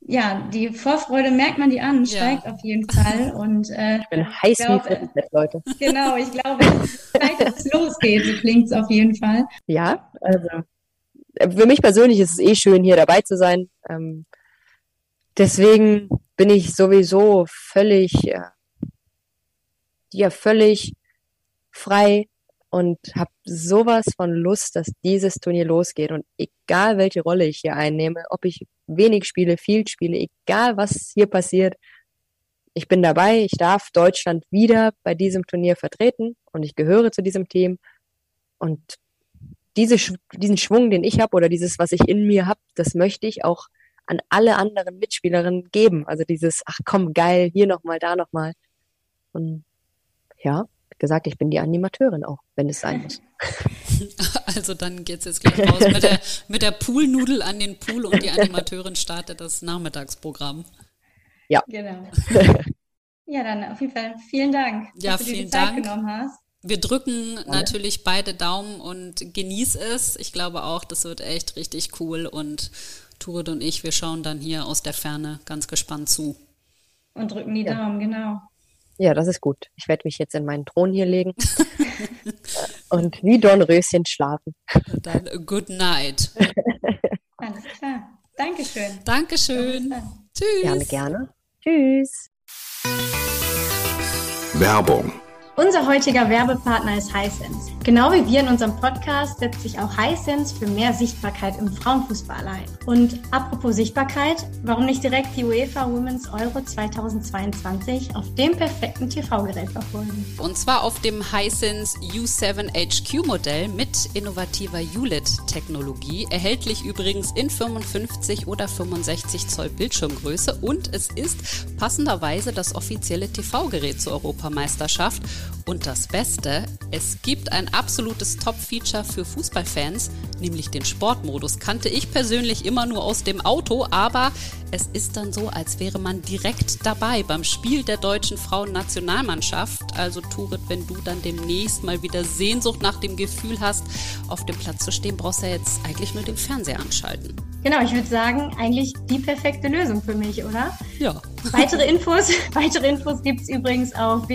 ja, die Vorfreude merkt man die an, steigt ja. auf jeden Fall. Und, äh, ich bin heiß wie Frittenfett, Leute. Genau, ich glaube, gleich, dass es losgeht, so klingt es auf jeden Fall. Ja, also für mich persönlich ist es eh schön, hier dabei zu sein. Ähm, deswegen bin ich sowieso völlig, ja, ja völlig frei und habe sowas von Lust, dass dieses Turnier losgeht. Und egal welche Rolle ich hier einnehme, ob ich wenig spiele, viel spiele, egal was hier passiert, ich bin dabei, ich darf Deutschland wieder bei diesem Turnier vertreten und ich gehöre zu diesem Team. Und diese, diesen Schwung, den ich habe oder dieses, was ich in mir habe, das möchte ich auch an alle anderen Mitspielerinnen geben. Also dieses, ach komm, geil, hier nochmal, da nochmal. Und ja, gesagt, ich bin die Animateurin auch, wenn es sein muss. Also dann geht es jetzt gleich raus mit der, mit der Poolnudel an den Pool und die Animateurin startet das Nachmittagsprogramm. Ja. Genau. Ja, dann auf jeden Fall vielen Dank, ja, dass du vielen dir die Zeit Dank. genommen hast. Wir drücken natürlich beide Daumen und genieß es. Ich glaube auch, das wird echt richtig cool und Turid und ich, wir schauen dann hier aus der Ferne ganz gespannt zu. Und drücken die Ja. Daumen, genau. Ja, das ist gut. Ich werde mich jetzt in meinen Thron hier legen und wie Dornröschen schlafen. Dann good night. Alles klar. Dankeschön. Dankeschön. Tschüss. Gerne, gerne. Tschüss. Werbung. Unser heutiger Werbepartner ist Hisense. Genau wie wir in unserem Podcast setzt sich auch Hisense für mehr Sichtbarkeit im Frauenfußball ein. Und apropos Sichtbarkeit, warum nicht direkt die UEFA Women's Euro 2022 auf dem perfekten TV-Gerät verfolgen? Und zwar auf dem Hisense U7 HQ Modell mit innovativer ULED-Technologie. Erhältlich übrigens in 55 oder 65 Zoll Bildschirmgröße. Und es ist passenderweise das offizielle TV-Gerät zur Europameisterschaft. Und das Beste, es gibt ein absolutes Top-Feature für Fußballfans, nämlich den Sportmodus. Kannte ich persönlich immer nur aus dem Auto, aber es ist dann so, als wäre man direkt dabei beim Spiel der deutschen Frauennationalmannschaft. Also Turit, wenn du dann demnächst mal wieder Sehnsucht nach dem Gefühl hast, auf dem Platz zu stehen, brauchst du ja jetzt eigentlich nur den Fernseher anschalten. Genau, ich würde sagen, eigentlich die perfekte Lösung für mich, oder? Ja. Weitere Infos, weitere Infos gibt es übrigens auf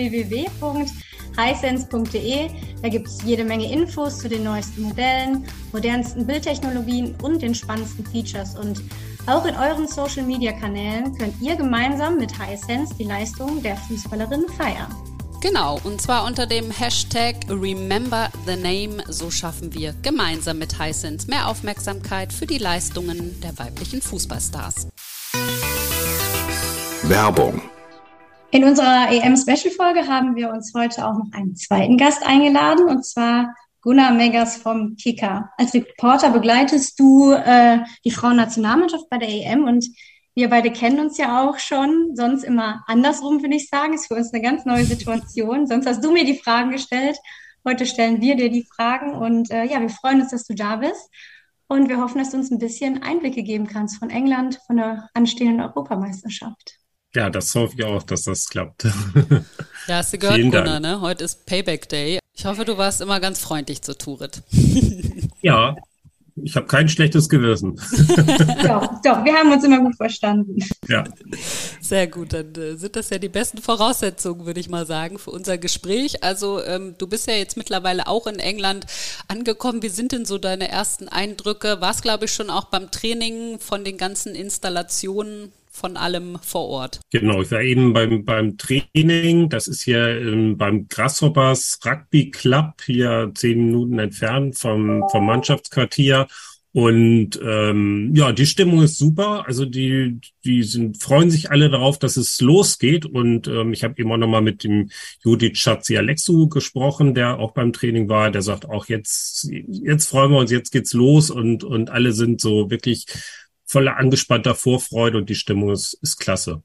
www.hisense.de. Da gibt es jede Menge Infos zu den neuesten Modellen, modernsten Bildtechnologien und den spannendsten Features. Und auch in euren Social-Media-Kanälen könnt ihr gemeinsam mit Hisense die Leistung der Fußballerin feiern. Genau, und zwar unter dem Hashtag Remember the Name. So schaffen wir gemeinsam mit Hisense mehr Aufmerksamkeit für die Leistungen der weiblichen Fußballstars. Werbung. In unserer EM-Special-Folge haben wir uns heute auch noch einen zweiten Gast eingeladen, und zwar Gunnar Meggers vom Kicker. Als Reporter begleitest du äh, die Frauennationalmannschaft bei der EM und wir beide kennen uns ja auch schon, sonst immer andersrum, würde ich sagen. Ist für uns eine ganz neue Situation. Sonst hast du mir die Fragen gestellt. Heute stellen wir dir die Fragen und äh, ja, wir freuen uns, dass du da bist. Und wir hoffen, dass du uns ein bisschen Einblicke geben kannst von England, von der anstehenden Europameisterschaft. Ja, das hoffe ich auch, dass das klappt. Ja, hast du gehört, Vielen Gunnar, Dank. ne? Heute ist Payback Day. Ich hoffe, du warst immer ganz freundlich zu Turit. Ja, ich habe kein schlechtes Gewissen. Doch, doch, wir haben uns immer gut verstanden. Ja, Sehr gut, dann äh, sind das ja die besten Voraussetzungen, würde ich mal sagen, für unser Gespräch. Also ähm, du bist ja jetzt mittlerweile auch in England angekommen. Wie sind denn so deine ersten Eindrücke? Warst, glaube ich, schon auch beim Training von den ganzen Installationen von allem vor Ort? genau. Ich war eben beim, beim Training. Das ist hier ähm, beim Grasshoppers Rugby Club, hier zehn Minuten entfernt vom, vom Mannschaftsquartier. Und ähm, ja, die Stimmung ist super. Also die, die sind, freuen sich alle darauf, dass es losgeht. Und ähm, ich habe eben auch nochmal mit dem Judith Schatzi Alexu gesprochen, der auch beim Training war. Der sagt auch jetzt, jetzt freuen wir uns, jetzt geht's los und, und alle sind so wirklich voller angespannter Vorfreude und die Stimmung ist, ist klasse.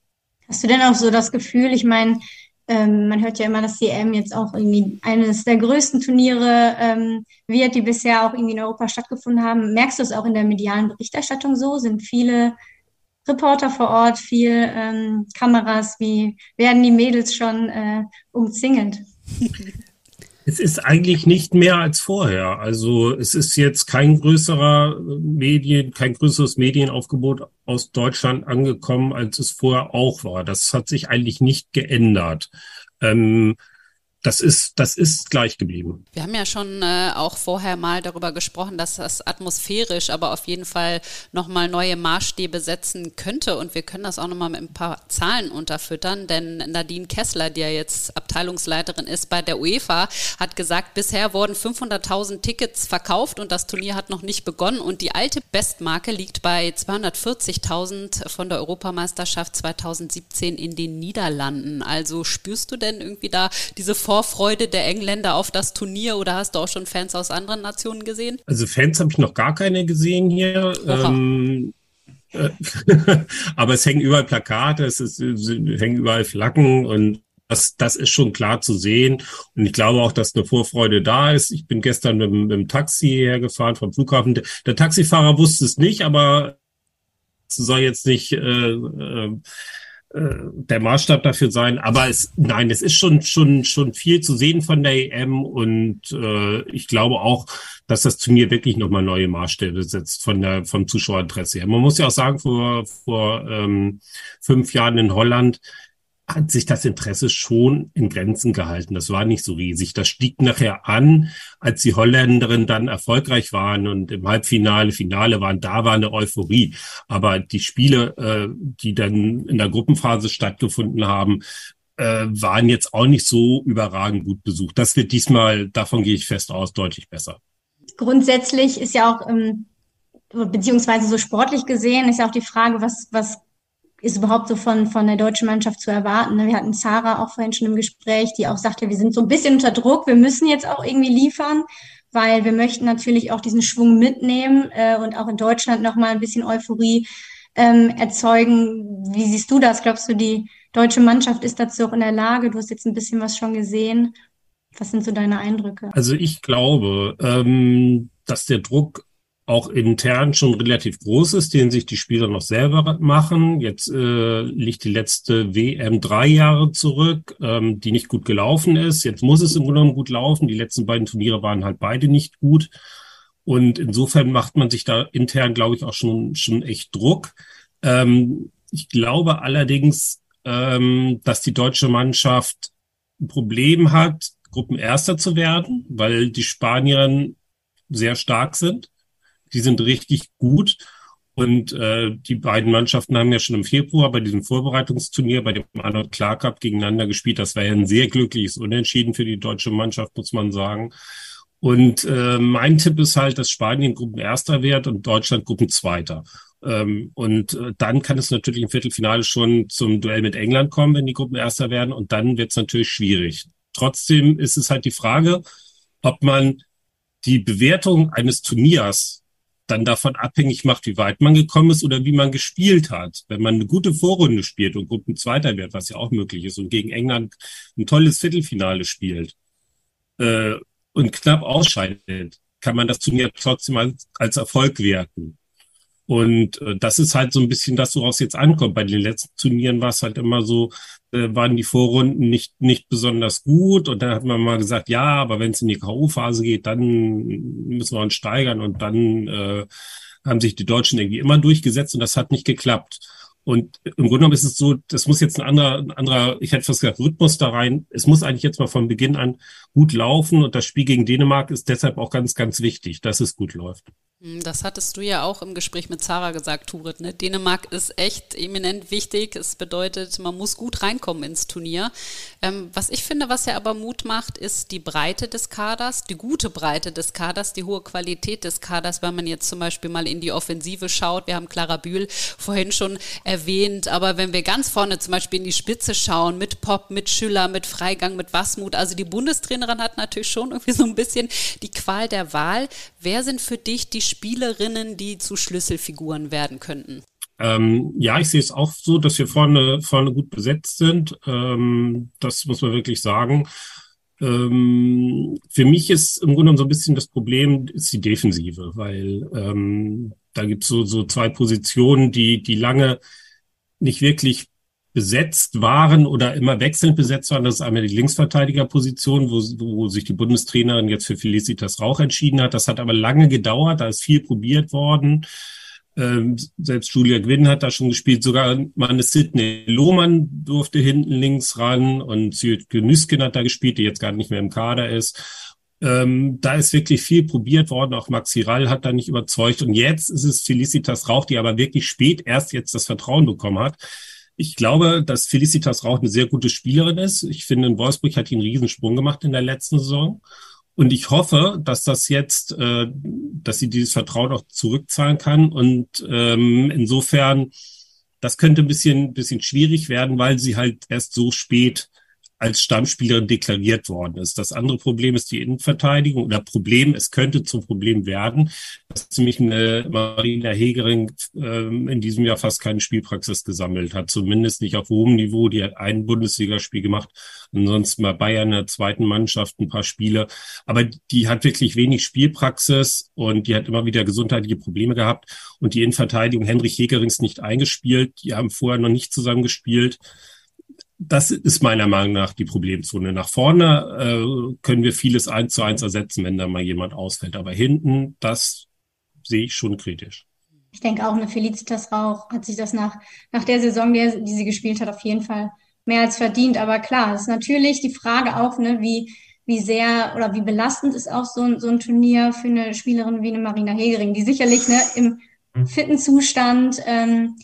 Hast du denn auch so das Gefühl, ich meine, ähm, man hört ja immer, dass die EM jetzt auch irgendwie eines der größten Turniere ähm, wird, die bisher auch irgendwie in Europa stattgefunden haben. Merkst du es auch in der medialen Berichterstattung so? Sind viele Reporter vor Ort, viel ähm, Kameras? Wie werden die Mädels schon äh, umzingelt? Es ist eigentlich nicht mehr als vorher. Also es ist jetzt kein größerer Medien, kein größeres Medienaufgebot aus Deutschland angekommen, als es vorher auch war. Das hat sich eigentlich nicht geändert. Ähm, das ist, das ist gleich geblieben. Wir haben ja schon äh, auch vorher mal darüber gesprochen, dass das atmosphärisch aber auf jeden Fall nochmal neue Maßstäbe setzen könnte. Und wir können das auch nochmal mit ein paar Zahlen unterfüttern, denn Nadine Kessler, die ja jetzt Abteilungsleiterin ist bei der UEFA, hat gesagt, bisher wurden 500.000 Tickets verkauft und das Turnier hat noch nicht begonnen. Und die alte Bestmarke liegt bei 240.000 von der Europameisterschaft 2017 in den Niederlanden. Also spürst du denn irgendwie da diese Vorfreude der Engländer auf das Turnier oder hast du auch schon Fans aus anderen Nationen gesehen? Also Fans habe ich noch gar keine gesehen hier. Ähm, Äh, aber es hängen überall Plakate, es, ist, es hängen überall Flaggen und das, das ist schon klar zu sehen. Und ich glaube auch, dass eine Vorfreude da ist. Ich bin gestern mit, mit dem Taxi hergefahren vom Flughafen. Der, der Taxifahrer wusste es nicht, aber es soll jetzt nicht äh, äh, der Maßstab dafür sein. Aber es, nein, es ist schon schon schon viel zu sehen von der EM und äh, ich glaube auch, dass das Turnier wirklich nochmal neue Maßstäbe setzt von der vom Zuschauerinteresse her. Man muss ja auch sagen, vor vor ähm, fünf Jahren in Holland hat sich das Interesse schon in Grenzen gehalten. Das war nicht so riesig. Das stieg nachher an, als die Holländerinnen dann erfolgreich waren und im Halbfinale, Finale waren, da war eine Euphorie. Aber die Spiele, äh, die dann in der Gruppenphase stattgefunden haben, äh, waren jetzt auch nicht so überragend gut besucht. Das wird diesmal, davon gehe ich fest aus, deutlich besser. Grundsätzlich ist ja auch, ähm, beziehungsweise so sportlich gesehen, ist ja auch die Frage, was, was ist überhaupt so von, von der deutschen Mannschaft zu erwarten. Ne? Wir hatten Sarah auch vorhin schon im Gespräch, die auch sagte, wir sind so ein bisschen unter Druck, wir müssen jetzt auch irgendwie liefern, weil wir möchten natürlich auch diesen Schwung mitnehmen äh, und auch in Deutschland nochmal ein bisschen Euphorie ähm, erzeugen. Wie siehst du das? Glaubst du, die deutsche Mannschaft ist dazu auch in der Lage? Du hast jetzt ein bisschen was schon gesehen. Was sind so deine Eindrücke? Also ich glaube, ähm, dass der Druck auch intern schon relativ groß ist, den sich die Spieler noch selber machen. Jetzt äh, liegt die letzte WM drei Jahre zurück, ähm, die nicht gut gelaufen ist. Jetzt muss es im Grunde genommen gut laufen. Die letzten beiden Turniere waren halt beide nicht gut. Und insofern macht man sich da intern, glaube ich, auch schon, schon echt Druck. Ähm, ich glaube allerdings, ähm, dass die deutsche Mannschaft ein Problem hat, Gruppenerster zu werden, weil die Spanier sehr stark sind die sind richtig gut. Und äh, die beiden Mannschaften haben ja schon im Februar bei diesem Vorbereitungsturnier, bei dem Arnold Clark Cup gegeneinander gespielt. Das war ja ein sehr glückliches Unentschieden für die deutsche Mannschaft, muss man sagen. Und äh, mein Tipp ist halt, dass Spanien Gruppenerster wird und Deutschland Gruppenzweiter. Ähm, und äh, dann kann es natürlich im Viertelfinale schon zum Duell mit England kommen, wenn die Gruppenerster werden. Und dann wird es natürlich schwierig. Trotzdem ist es halt die Frage, ob man die Bewertung eines Turniers dann davon abhängig macht, wie weit man gekommen ist oder wie man gespielt hat. Wenn man eine gute Vorrunde spielt und Gruppenzweiter wird, was ja auch möglich ist, und gegen England ein tolles Viertelfinale spielt äh, und knapp ausscheidet, kann man das Turnier trotzdem als, als Erfolg werten. Und äh, das ist halt so ein bisschen das, woraus jetzt ankommt. Bei den letzten Turnieren war es halt immer so, äh, waren die Vorrunden nicht, nicht besonders gut. Und dann hat man mal gesagt, ja, aber wenn es in die K.O.-Phase geht, dann müssen wir uns steigern. Und dann äh, haben sich die Deutschen irgendwie immer durchgesetzt und das hat nicht geklappt. Und im Grunde genommen ist es so, das muss jetzt ein anderer, ein anderer, ich hätte fast gesagt, Rhythmus da rein. Es muss eigentlich jetzt mal von Beginn an gut laufen und das Spiel gegen Dänemark ist deshalb auch ganz, ganz wichtig, dass es gut läuft. Hm, das hattest du ja auch im Gespräch mit Sarah gesagt, Turit. Ne? Dänemark ist echt eminent wichtig. Es bedeutet, man muss gut reinkommen ins Turnier. Ähm, was ich finde, was ja aber Mut macht, ist die Breite des Kaders, die gute Breite des Kaders, die hohe Qualität des Kaders, wenn man jetzt zum Beispiel mal in die Offensive schaut. Wir haben Clara Bühl vorhin schon erwähnt, aber wenn wir ganz vorne zum Beispiel in die Spitze schauen, mit Pop, mit Schüller, mit Freigang, mit Wasmut, also die Bundestrainerin hat natürlich schon irgendwie so ein bisschen die Qual der Wahl. Wer sind für dich die Spielerinnen, die zu Schlüsselfiguren werden könnten? Ähm, ja, ich sehe es auch so, dass wir vorne, vorne gut besetzt sind. Ähm, das muss man wirklich sagen. Ähm, für mich ist im Grunde so ein bisschen das Problem, ist die Defensive, weil ähm, da gibt es so, so zwei Positionen, die, die lange nicht wirklich besetzt waren oder immer wechselnd besetzt waren. Das ist einmal die Linksverteidigerposition, wo, wo sich die Bundestrainerin jetzt für Felicitas Rauch entschieden hat. Das hat aber lange gedauert, da ist viel probiert worden. Ähm, selbst Julia Gwynn hat da schon gespielt. Sogar meine Sidney Lohmann durfte hinten links ran und Sylke Nüsken hat da gespielt, die jetzt gar nicht mehr im Kader ist. Ähm, da ist wirklich viel probiert worden. Auch Maxi Rall hat da nicht überzeugt. Und jetzt ist es Felicitas Rauch, die aber wirklich spät erst jetzt das Vertrauen bekommen hat. Ich glaube, dass Felicitas Rauch eine sehr gute Spielerin ist. Ich finde, in Wolfsburg hat die einen Riesensprung gemacht in der letzten Saison. Und ich hoffe, dass das jetzt, äh, dass sie dieses Vertrauen auch zurückzahlen kann. Und ähm, insofern, das könnte ein bisschen, bisschen schwierig werden, weil sie halt erst so spät als Stammspielerin deklariert worden ist. Das andere Problem ist die Innenverteidigung oder Problem, es könnte zum Problem werden, dass nämlich eine Marina Hegering ähm, in diesem Jahr fast keine Spielpraxis gesammelt hat, zumindest nicht auf hohem Niveau. Die hat ein Bundesligaspiel gemacht, ansonsten bei Bayern in der zweiten Mannschaft ein paar Spiele, aber die hat wirklich wenig Spielpraxis und die hat immer wieder gesundheitliche Probleme gehabt. Und die Innenverteidigung Henrich Hegering ist nicht eingespielt, die haben vorher noch nicht zusammen gespielt das ist meiner Meinung nach die Problemzone. Nach vorne äh, können wir vieles eins zu eins ersetzen, wenn da mal jemand ausfällt. Aber hinten, das sehe ich schon kritisch. Ich denke auch, eine Felicitas Rauch hat sich das nach, nach der Saison, die, die sie gespielt hat, auf jeden Fall mehr als verdient. Aber klar, es ist natürlich die Frage auch, ne, wie, wie sehr oder wie belastend ist auch so ein, so ein Turnier für eine Spielerin wie eine Marina Hegering, die sicherlich ne, im mhm. fitten Zustand ähm,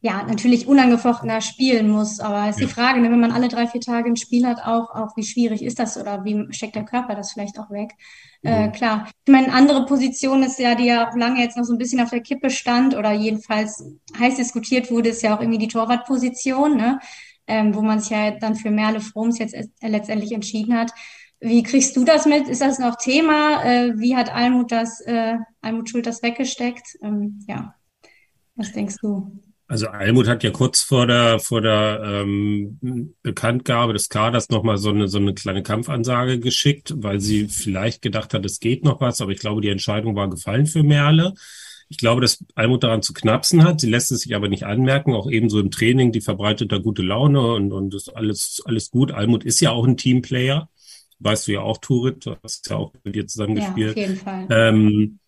ja, natürlich unangefochtener spielen muss. Aber es ist ja. die Frage, ne, wenn man alle drei, vier Tage ein Spiel hat, auch, auch wie schwierig ist das oder wie steckt der Körper das vielleicht auch weg? Äh, mhm. Äh, klar. Ich meine, andere Position ist ja, die ja auch lange jetzt noch so ein bisschen auf der Kippe stand oder jedenfalls heiß diskutiert wurde, ist ja auch irgendwie die Torwartposition, ne? Ähm, wo man sich ja dann für Merle Froms jetzt letztendlich entschieden hat. Wie kriegst du das mit? Ist das noch Thema? Äh, wie hat Almut das, äh, Almut Schuld das weggesteckt? Ähm, ja. Was denkst du? Also Almut hat ja kurz vor der vor der ähm, Bekanntgabe des Kaders nochmal so eine so eine kleine Kampfansage geschickt, weil sie vielleicht gedacht hat, es geht noch was, aber ich glaube, die Entscheidung war gefallen für Merle. Ich glaube, dass Almut daran zu knapsen hat. Sie lässt es sich aber nicht anmerken, auch ebenso im Training, die verbreitet da gute Laune und, und ist alles, alles gut. Almut ist ja auch ein Teamplayer. Weißt du ja auch, Turit, du hast ja auch mit dir zusammengespielt. Ja, auf jeden Fall. Ähm,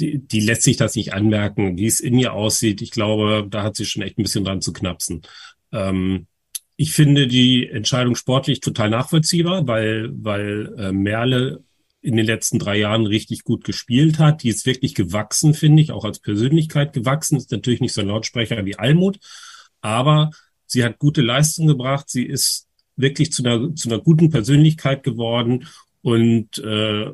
die, die lässt sich das nicht anmerken, wie es in ihr aussieht. Ich glaube, da hat sie schon echt ein bisschen dran zu knapsen. Ähm, ich finde die Entscheidung sportlich total nachvollziehbar, weil, weil äh, Merle in den letzten drei Jahren richtig gut gespielt hat. Die ist wirklich gewachsen, finde ich, auch als Persönlichkeit gewachsen. Ist natürlich nicht so ein Lautsprecher wie Almut, aber sie hat gute Leistung gebracht. Sie ist wirklich zu einer, zu einer guten Persönlichkeit geworden und äh,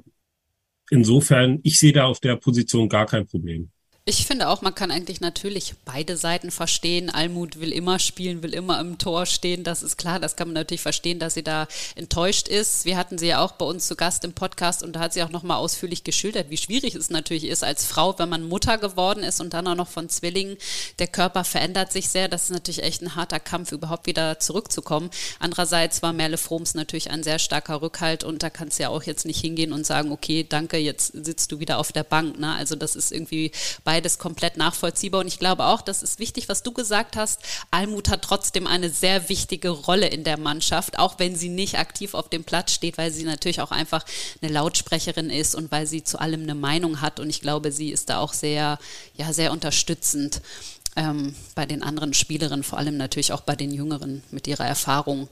insofern, ich sehe da auf der Position gar kein Problem. Ich finde auch, man kann eigentlich natürlich beide Seiten verstehen. Almut will immer spielen, will immer im Tor stehen. Das ist klar. Das kann man natürlich verstehen, dass sie da enttäuscht ist. Wir hatten sie ja auch bei uns zu Gast im Podcast und da hat sie auch nochmal ausführlich geschildert, wie schwierig es natürlich ist als Frau, wenn man Mutter geworden ist und dann auch noch von Zwillingen. Der Körper verändert sich sehr. Das ist natürlich echt ein harter Kampf, überhaupt wieder zurückzukommen. Andererseits war Merle Froms natürlich ein sehr starker Rückhalt und da kannst du ja auch jetzt nicht hingehen und sagen, okay, danke, jetzt sitzt du wieder auf der Bank. Ne? Also das ist irgendwie bei beides komplett nachvollziehbar. Und ich glaube auch, das ist wichtig, was du gesagt hast. Almut hat trotzdem eine sehr wichtige Rolle in der Mannschaft, auch wenn sie nicht aktiv auf dem Platz steht, weil sie natürlich auch einfach eine Lautsprecherin ist und weil sie zu allem eine Meinung hat. Und ich glaube, sie ist da auch sehr, ja, sehr unterstützend. Ähm, bei den anderen Spielerinnen, vor allem natürlich auch bei den Jüngeren mit ihrer Erfahrung.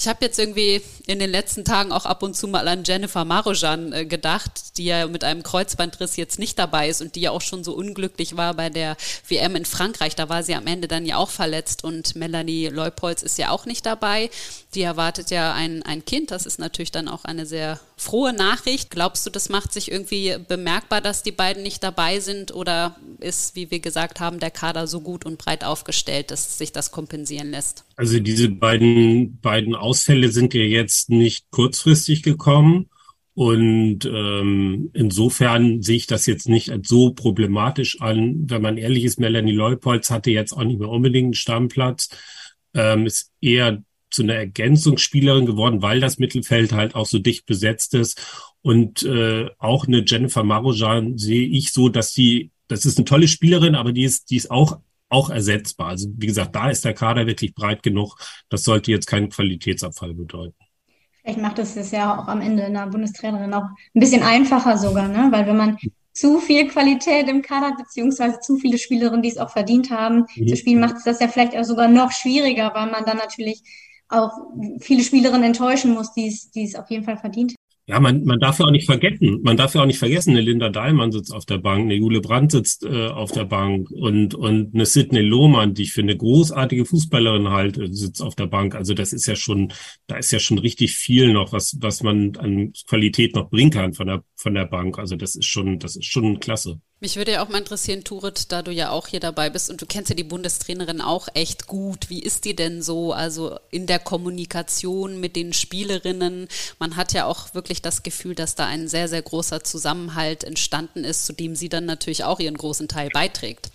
Ich habe jetzt irgendwie in den letzten Tagen auch ab und zu mal an Jennifer Marojan äh, gedacht, die ja mit einem Kreuzbandriss jetzt nicht dabei ist und die ja auch schon so unglücklich war bei der WM in Frankreich. Da war sie am Ende dann ja auch verletzt und Melanie Leupolz ist ja auch nicht dabei. Die erwartet ja ein, ein Kind. Das ist natürlich dann auch eine sehr frohe Nachricht. Glaubst du, das macht sich irgendwie bemerkbar, dass die beiden nicht dabei sind oder ist, wie wir gesagt haben, der Kader so gut und breit aufgestellt, dass sich das kompensieren lässt? Also diese beiden, beiden Ausfälle sind ja jetzt nicht kurzfristig gekommen. Und ähm, insofern sehe ich das jetzt nicht als so problematisch an. Wenn man ehrlich ist, Melanie Leupolz hatte jetzt auch nicht mehr unbedingt einen Stammplatz. Ähm, ist eher zu einer Ergänzungsspielerin geworden, weil das Mittelfeld halt auch so dicht besetzt ist. Und äh, auch eine Jennifer Marojan sehe ich so, dass die, das ist eine tolle Spielerin, aber die ist, die ist auch auch ersetzbar. Also wie gesagt, da ist der Kader wirklich breit genug. Das sollte jetzt keinen Qualitätsabfall bedeuten. Vielleicht macht es das ja auch am Ende einer Bundestrainerin auch ein bisschen einfacher sogar, ne? Weil wenn man zu viel Qualität im Kader beziehungsweise zu viele Spielerinnen, die es auch verdient haben, mhm. zu spielen, macht es das ja vielleicht auch sogar noch schwieriger, weil man dann natürlich auch viele Spielerinnen enttäuschen muss, die es, auf jeden Fall verdient ja, man, man darf ja auch nicht vergessen, man darf ja auch nicht vergessen, eine Linda Dahlmann sitzt auf der Bank, eine Jule Brandt sitzt äh, auf der Bank und, und eine Sidney Lohmann, die ich für eine großartige Fußballerin halt, äh, sitzt auf der Bank. Also das ist ja schon, da ist ja schon richtig viel noch, was, was man an Qualität noch bringen kann von der, von der Bank. Also das ist schon, das ist schon klasse. Mich würde ja auch mal interessieren, Turit, da du ja auch hier dabei bist und du kennst ja die Bundestrainerin auch echt gut. Wie ist die denn so? Also in der Kommunikation mit den Spielerinnen. Man hat ja auch wirklich das Gefühl, dass da ein sehr, sehr großer Zusammenhalt entstanden ist, zu dem sie dann natürlich auch ihren großen Teil beiträgt.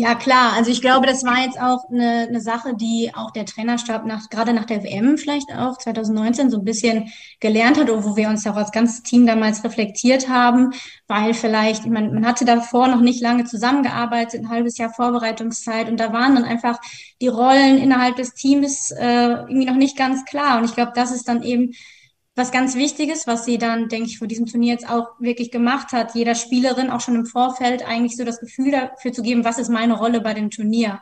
Ja, klar. Also ich glaube, das war jetzt auch eine, eine Sache, die auch der Trainerstab nach, gerade nach der WM vielleicht auch 2019 so ein bisschen gelernt hat, wo wir uns auch als ganzes Team damals reflektiert haben, weil vielleicht, ich meine, man hatte davor noch nicht lange zusammengearbeitet, ein halbes Jahr Vorbereitungszeit und da waren dann einfach die Rollen innerhalb des Teams äh, irgendwie noch nicht ganz klar. Und ich glaube, das ist dann eben was ganz Wichtiges, was sie dann, denke ich, vor diesem Turnier jetzt auch wirklich gemacht hat, jeder Spielerin auch schon im Vorfeld eigentlich so das Gefühl dafür zu geben, was ist meine Rolle bei dem Turnier.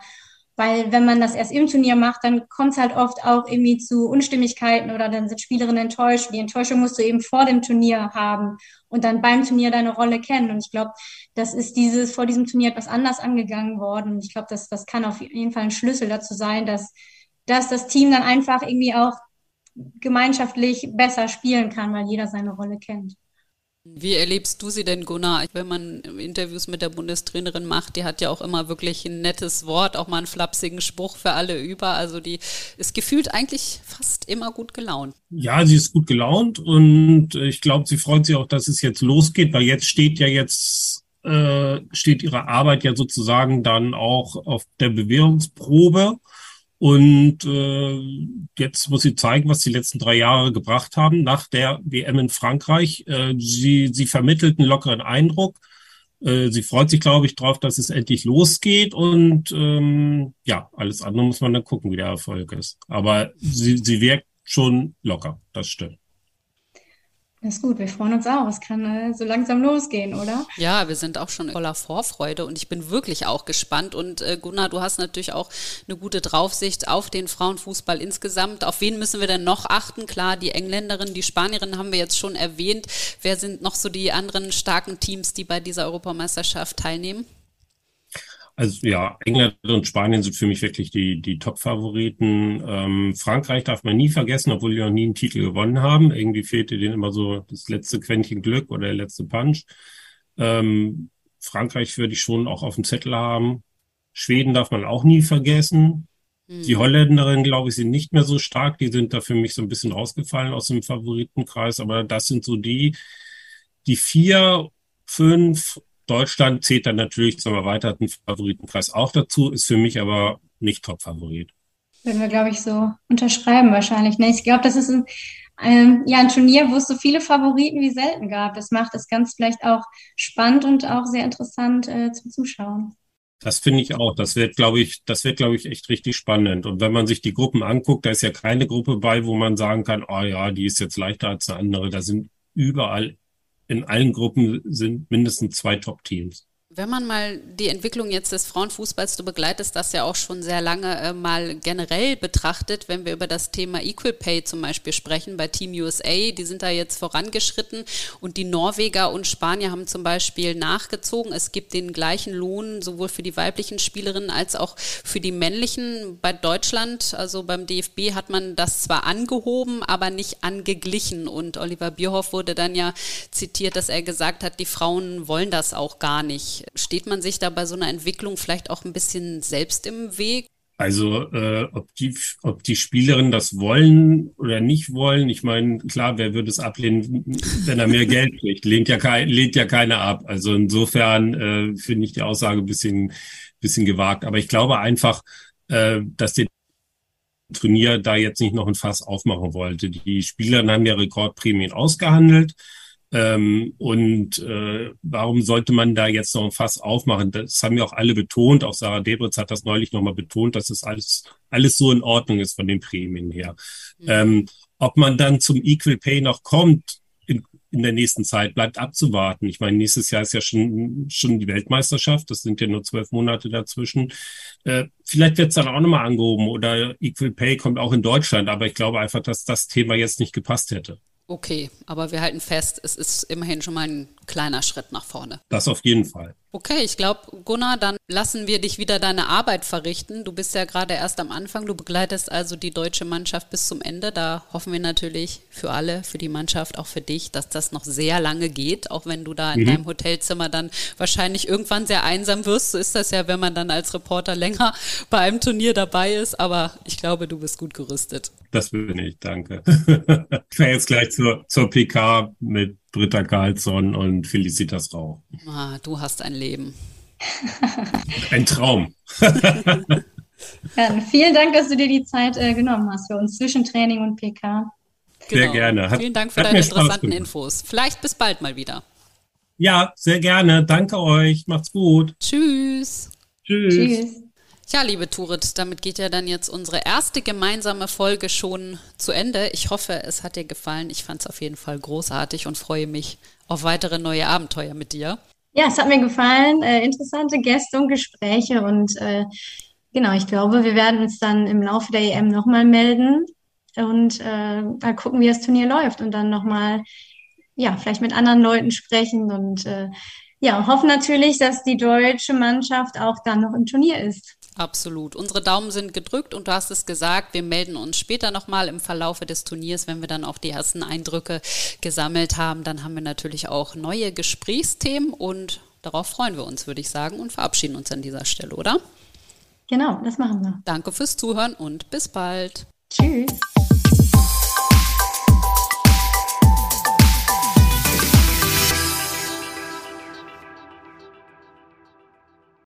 Weil wenn man das erst im Turnier macht, dann kommt es halt oft auch irgendwie zu Unstimmigkeiten oder dann sind Spielerinnen enttäuscht. Die Enttäuschung musst du eben vor dem Turnier haben und dann beim Turnier deine Rolle kennen. Und ich glaube, das ist dieses vor diesem Turnier etwas anders angegangen worden. Ich glaube, das, das kann auf jeden Fall ein Schlüssel dazu sein, dass, dass das Team dann einfach irgendwie auch gemeinschaftlich besser spielen kann, weil jeder seine Rolle kennt. Wie erlebst du sie denn, Gunnar, wenn man Interviews mit der Bundestrainerin macht? Die hat ja auch immer wirklich ein nettes Wort, auch mal einen flapsigen Spruch für alle über. Also die ist gefühlt eigentlich fast immer gut gelaunt. Ja, sie ist gut gelaunt und ich glaube, sie freut sich auch, dass es jetzt losgeht, weil jetzt steht ja jetzt äh, steht ihre Arbeit ja sozusagen dann auch auf der Bewährungsprobe. Und äh, jetzt muss sie zeigen, was die letzten drei Jahre gebracht haben. Nach der WM in Frankreich, äh, sie, sie vermittelt einen lockeren Eindruck. Äh, sie freut sich, glaube ich, darauf, dass es endlich losgeht. Und ähm, ja, alles andere muss man dann gucken, wie der Erfolg ist. Aber sie, sie wirkt schon locker, das stimmt. Das ist gut, wir freuen uns auch. Es kann äh, so langsam losgehen, oder? Ja, wir sind auch schon voller Vorfreude und ich bin wirklich auch gespannt. Und äh, Gunnar, du hast natürlich auch eine gute Draufsicht auf den Frauenfußball insgesamt. Auf wen müssen wir denn noch achten? Klar, die Engländerin, die Spanierin haben wir jetzt schon erwähnt. Wer sind noch so die anderen starken Teams, die bei dieser Europameisterschaft teilnehmen? Also ja, England und Spanien sind für mich wirklich die, die Top-Favoriten. Ähm, Frankreich darf man nie vergessen, obwohl die noch nie einen Titel gewonnen haben. Irgendwie fehlte denen immer so das letzte Quäntchen Glück oder der letzte Punch. Ähm, Frankreich würde ich schon auch auf dem Zettel haben. Schweden darf man auch nie vergessen. Mhm. Die Holländerinnen, glaube ich, sind nicht mehr so stark. Die sind da für mich so ein bisschen rausgefallen aus dem Favoritenkreis. Aber das sind so die, die vier, fünf Deutschland zählt dann natürlich zum erweiterten Favoritenkreis auch dazu, ist für mich aber nicht Top-Favorit. Würden wir, glaube ich, so unterschreiben wahrscheinlich. Ne? Ich glaube, das ist ein, ähm, ja, ein Turnier, wo es so viele Favoriten wie selten gab. Das macht das ganz vielleicht auch spannend und auch sehr interessant äh, zum Zuschauen. Das finde ich auch. Das wird, glaube ich, das wird, glaube ich, echt richtig spannend. Und wenn man sich die Gruppen anguckt, da ist ja keine Gruppe bei, wo man sagen kann, oh ja, die ist jetzt leichter als eine andere. Da sind überall in allen Gruppen sind mindestens zwei Top-Teams. Wenn man mal die Entwicklung jetzt des Frauenfußballs, du begleitest das ja auch schon sehr lange äh, mal generell betrachtet, wenn wir über das Thema Equal Pay zum Beispiel sprechen bei Team USA, die sind da jetzt vorangeschritten und die Norweger und Spanier haben zum Beispiel nachgezogen. Es gibt den gleichen Lohn sowohl für die weiblichen Spielerinnen als auch für die männlichen. Bei Deutschland, also beim DFB, hat man das zwar angehoben, aber nicht angeglichen. Und Oliver Bierhoff wurde dann ja zitiert, dass er gesagt hat, die Frauen wollen das auch gar nicht. Steht man sich da bei so einer Entwicklung vielleicht auch ein bisschen selbst im Weg? Also äh, ob die ob die Spielerinnen das wollen oder nicht wollen, ich meine, klar, wer würde es ablehnen, wenn er mehr Geld kriegt? Lehnt ja kein, lehnt ja keiner ab. Also insofern äh, finde ich die Aussage ein bisschen bisschen gewagt. Aber ich glaube einfach, äh, dass der Turnier da jetzt nicht noch ein Fass aufmachen wollte. Die Spielerinnen haben ja Rekordprämien ausgehandelt. Ähm, und äh, warum sollte man da jetzt noch ein Fass aufmachen? Das haben ja auch alle betont. Auch Sarah Debritz hat das neulich nochmal betont, dass es alles, alles so in Ordnung ist von den Prämien her. Mhm. Ähm, ob man dann zum Equal Pay noch kommt in, in der nächsten Zeit, bleibt abzuwarten. Ich meine, nächstes Jahr ist ja schon, schon die Weltmeisterschaft. Das sind ja nur zwölf Monate dazwischen. Äh, vielleicht wird es dann auch nochmal angehoben oder Equal Pay kommt auch in Deutschland. Aber ich glaube einfach, dass das Thema jetzt nicht gepasst hätte. Okay, aber wir halten fest, es ist immerhin schon mal ein kleiner Schritt nach vorne. Das auf jeden Fall. Okay, ich glaube, Gunnar, dann lassen wir dich wieder deine Arbeit verrichten. Du bist ja gerade erst am Anfang. Du begleitest also die deutsche Mannschaft bis zum Ende. Da hoffen wir natürlich für alle, für die Mannschaft, auch für dich, dass das noch sehr lange geht, auch wenn du da in mhm. deinem Hotelzimmer dann wahrscheinlich irgendwann sehr einsam wirst. So ist das ja, wenn man dann als Reporter länger bei einem Turnier dabei ist. Aber ich glaube, du bist gut gerüstet. Das bin ich, danke. ich fahre jetzt gleich zur, zur PK mit Britta Karlsson und Felicitas Rau. Ah, du hast ein Leben. ein Traum. ja, vielen Dank, dass du dir die Zeit äh, genommen hast für uns zwischen Training und PK. Genau. Sehr gerne. Hat, Vielen Dank für deine interessanten Infos. Vielleicht bis bald mal wieder. Ja, sehr gerne. Danke euch. Macht's gut. Tschüss. Tschüss. Tschüss. Ja, liebe Turit, damit geht ja dann jetzt unsere erste gemeinsame Folge schon zu Ende. Ich hoffe, es hat dir gefallen. Ich fand es auf jeden Fall großartig und freue mich auf weitere neue Abenteuer mit dir. Ja, es hat mir gefallen. Äh, interessante Gäste und Gespräche und äh, genau, ich glaube, wir werden uns dann im Laufe der EM nochmal melden und äh, mal gucken, wie das Turnier läuft und dann nochmal, ja, vielleicht mit anderen Leuten sprechen und äh, ja, hoffen natürlich, dass die deutsche Mannschaft auch dann noch im Turnier ist. Absolut. Unsere Daumen sind gedrückt und du hast es gesagt, wir melden uns später nochmal im Verlaufe des Turniers, wenn wir dann auch die ersten Eindrücke gesammelt haben. Dann haben wir natürlich auch neue Gesprächsthemen und darauf freuen wir uns, würde ich sagen, und verabschieden uns an dieser Stelle, oder? Genau, das machen wir. Danke fürs Zuhören und bis bald. Tschüss.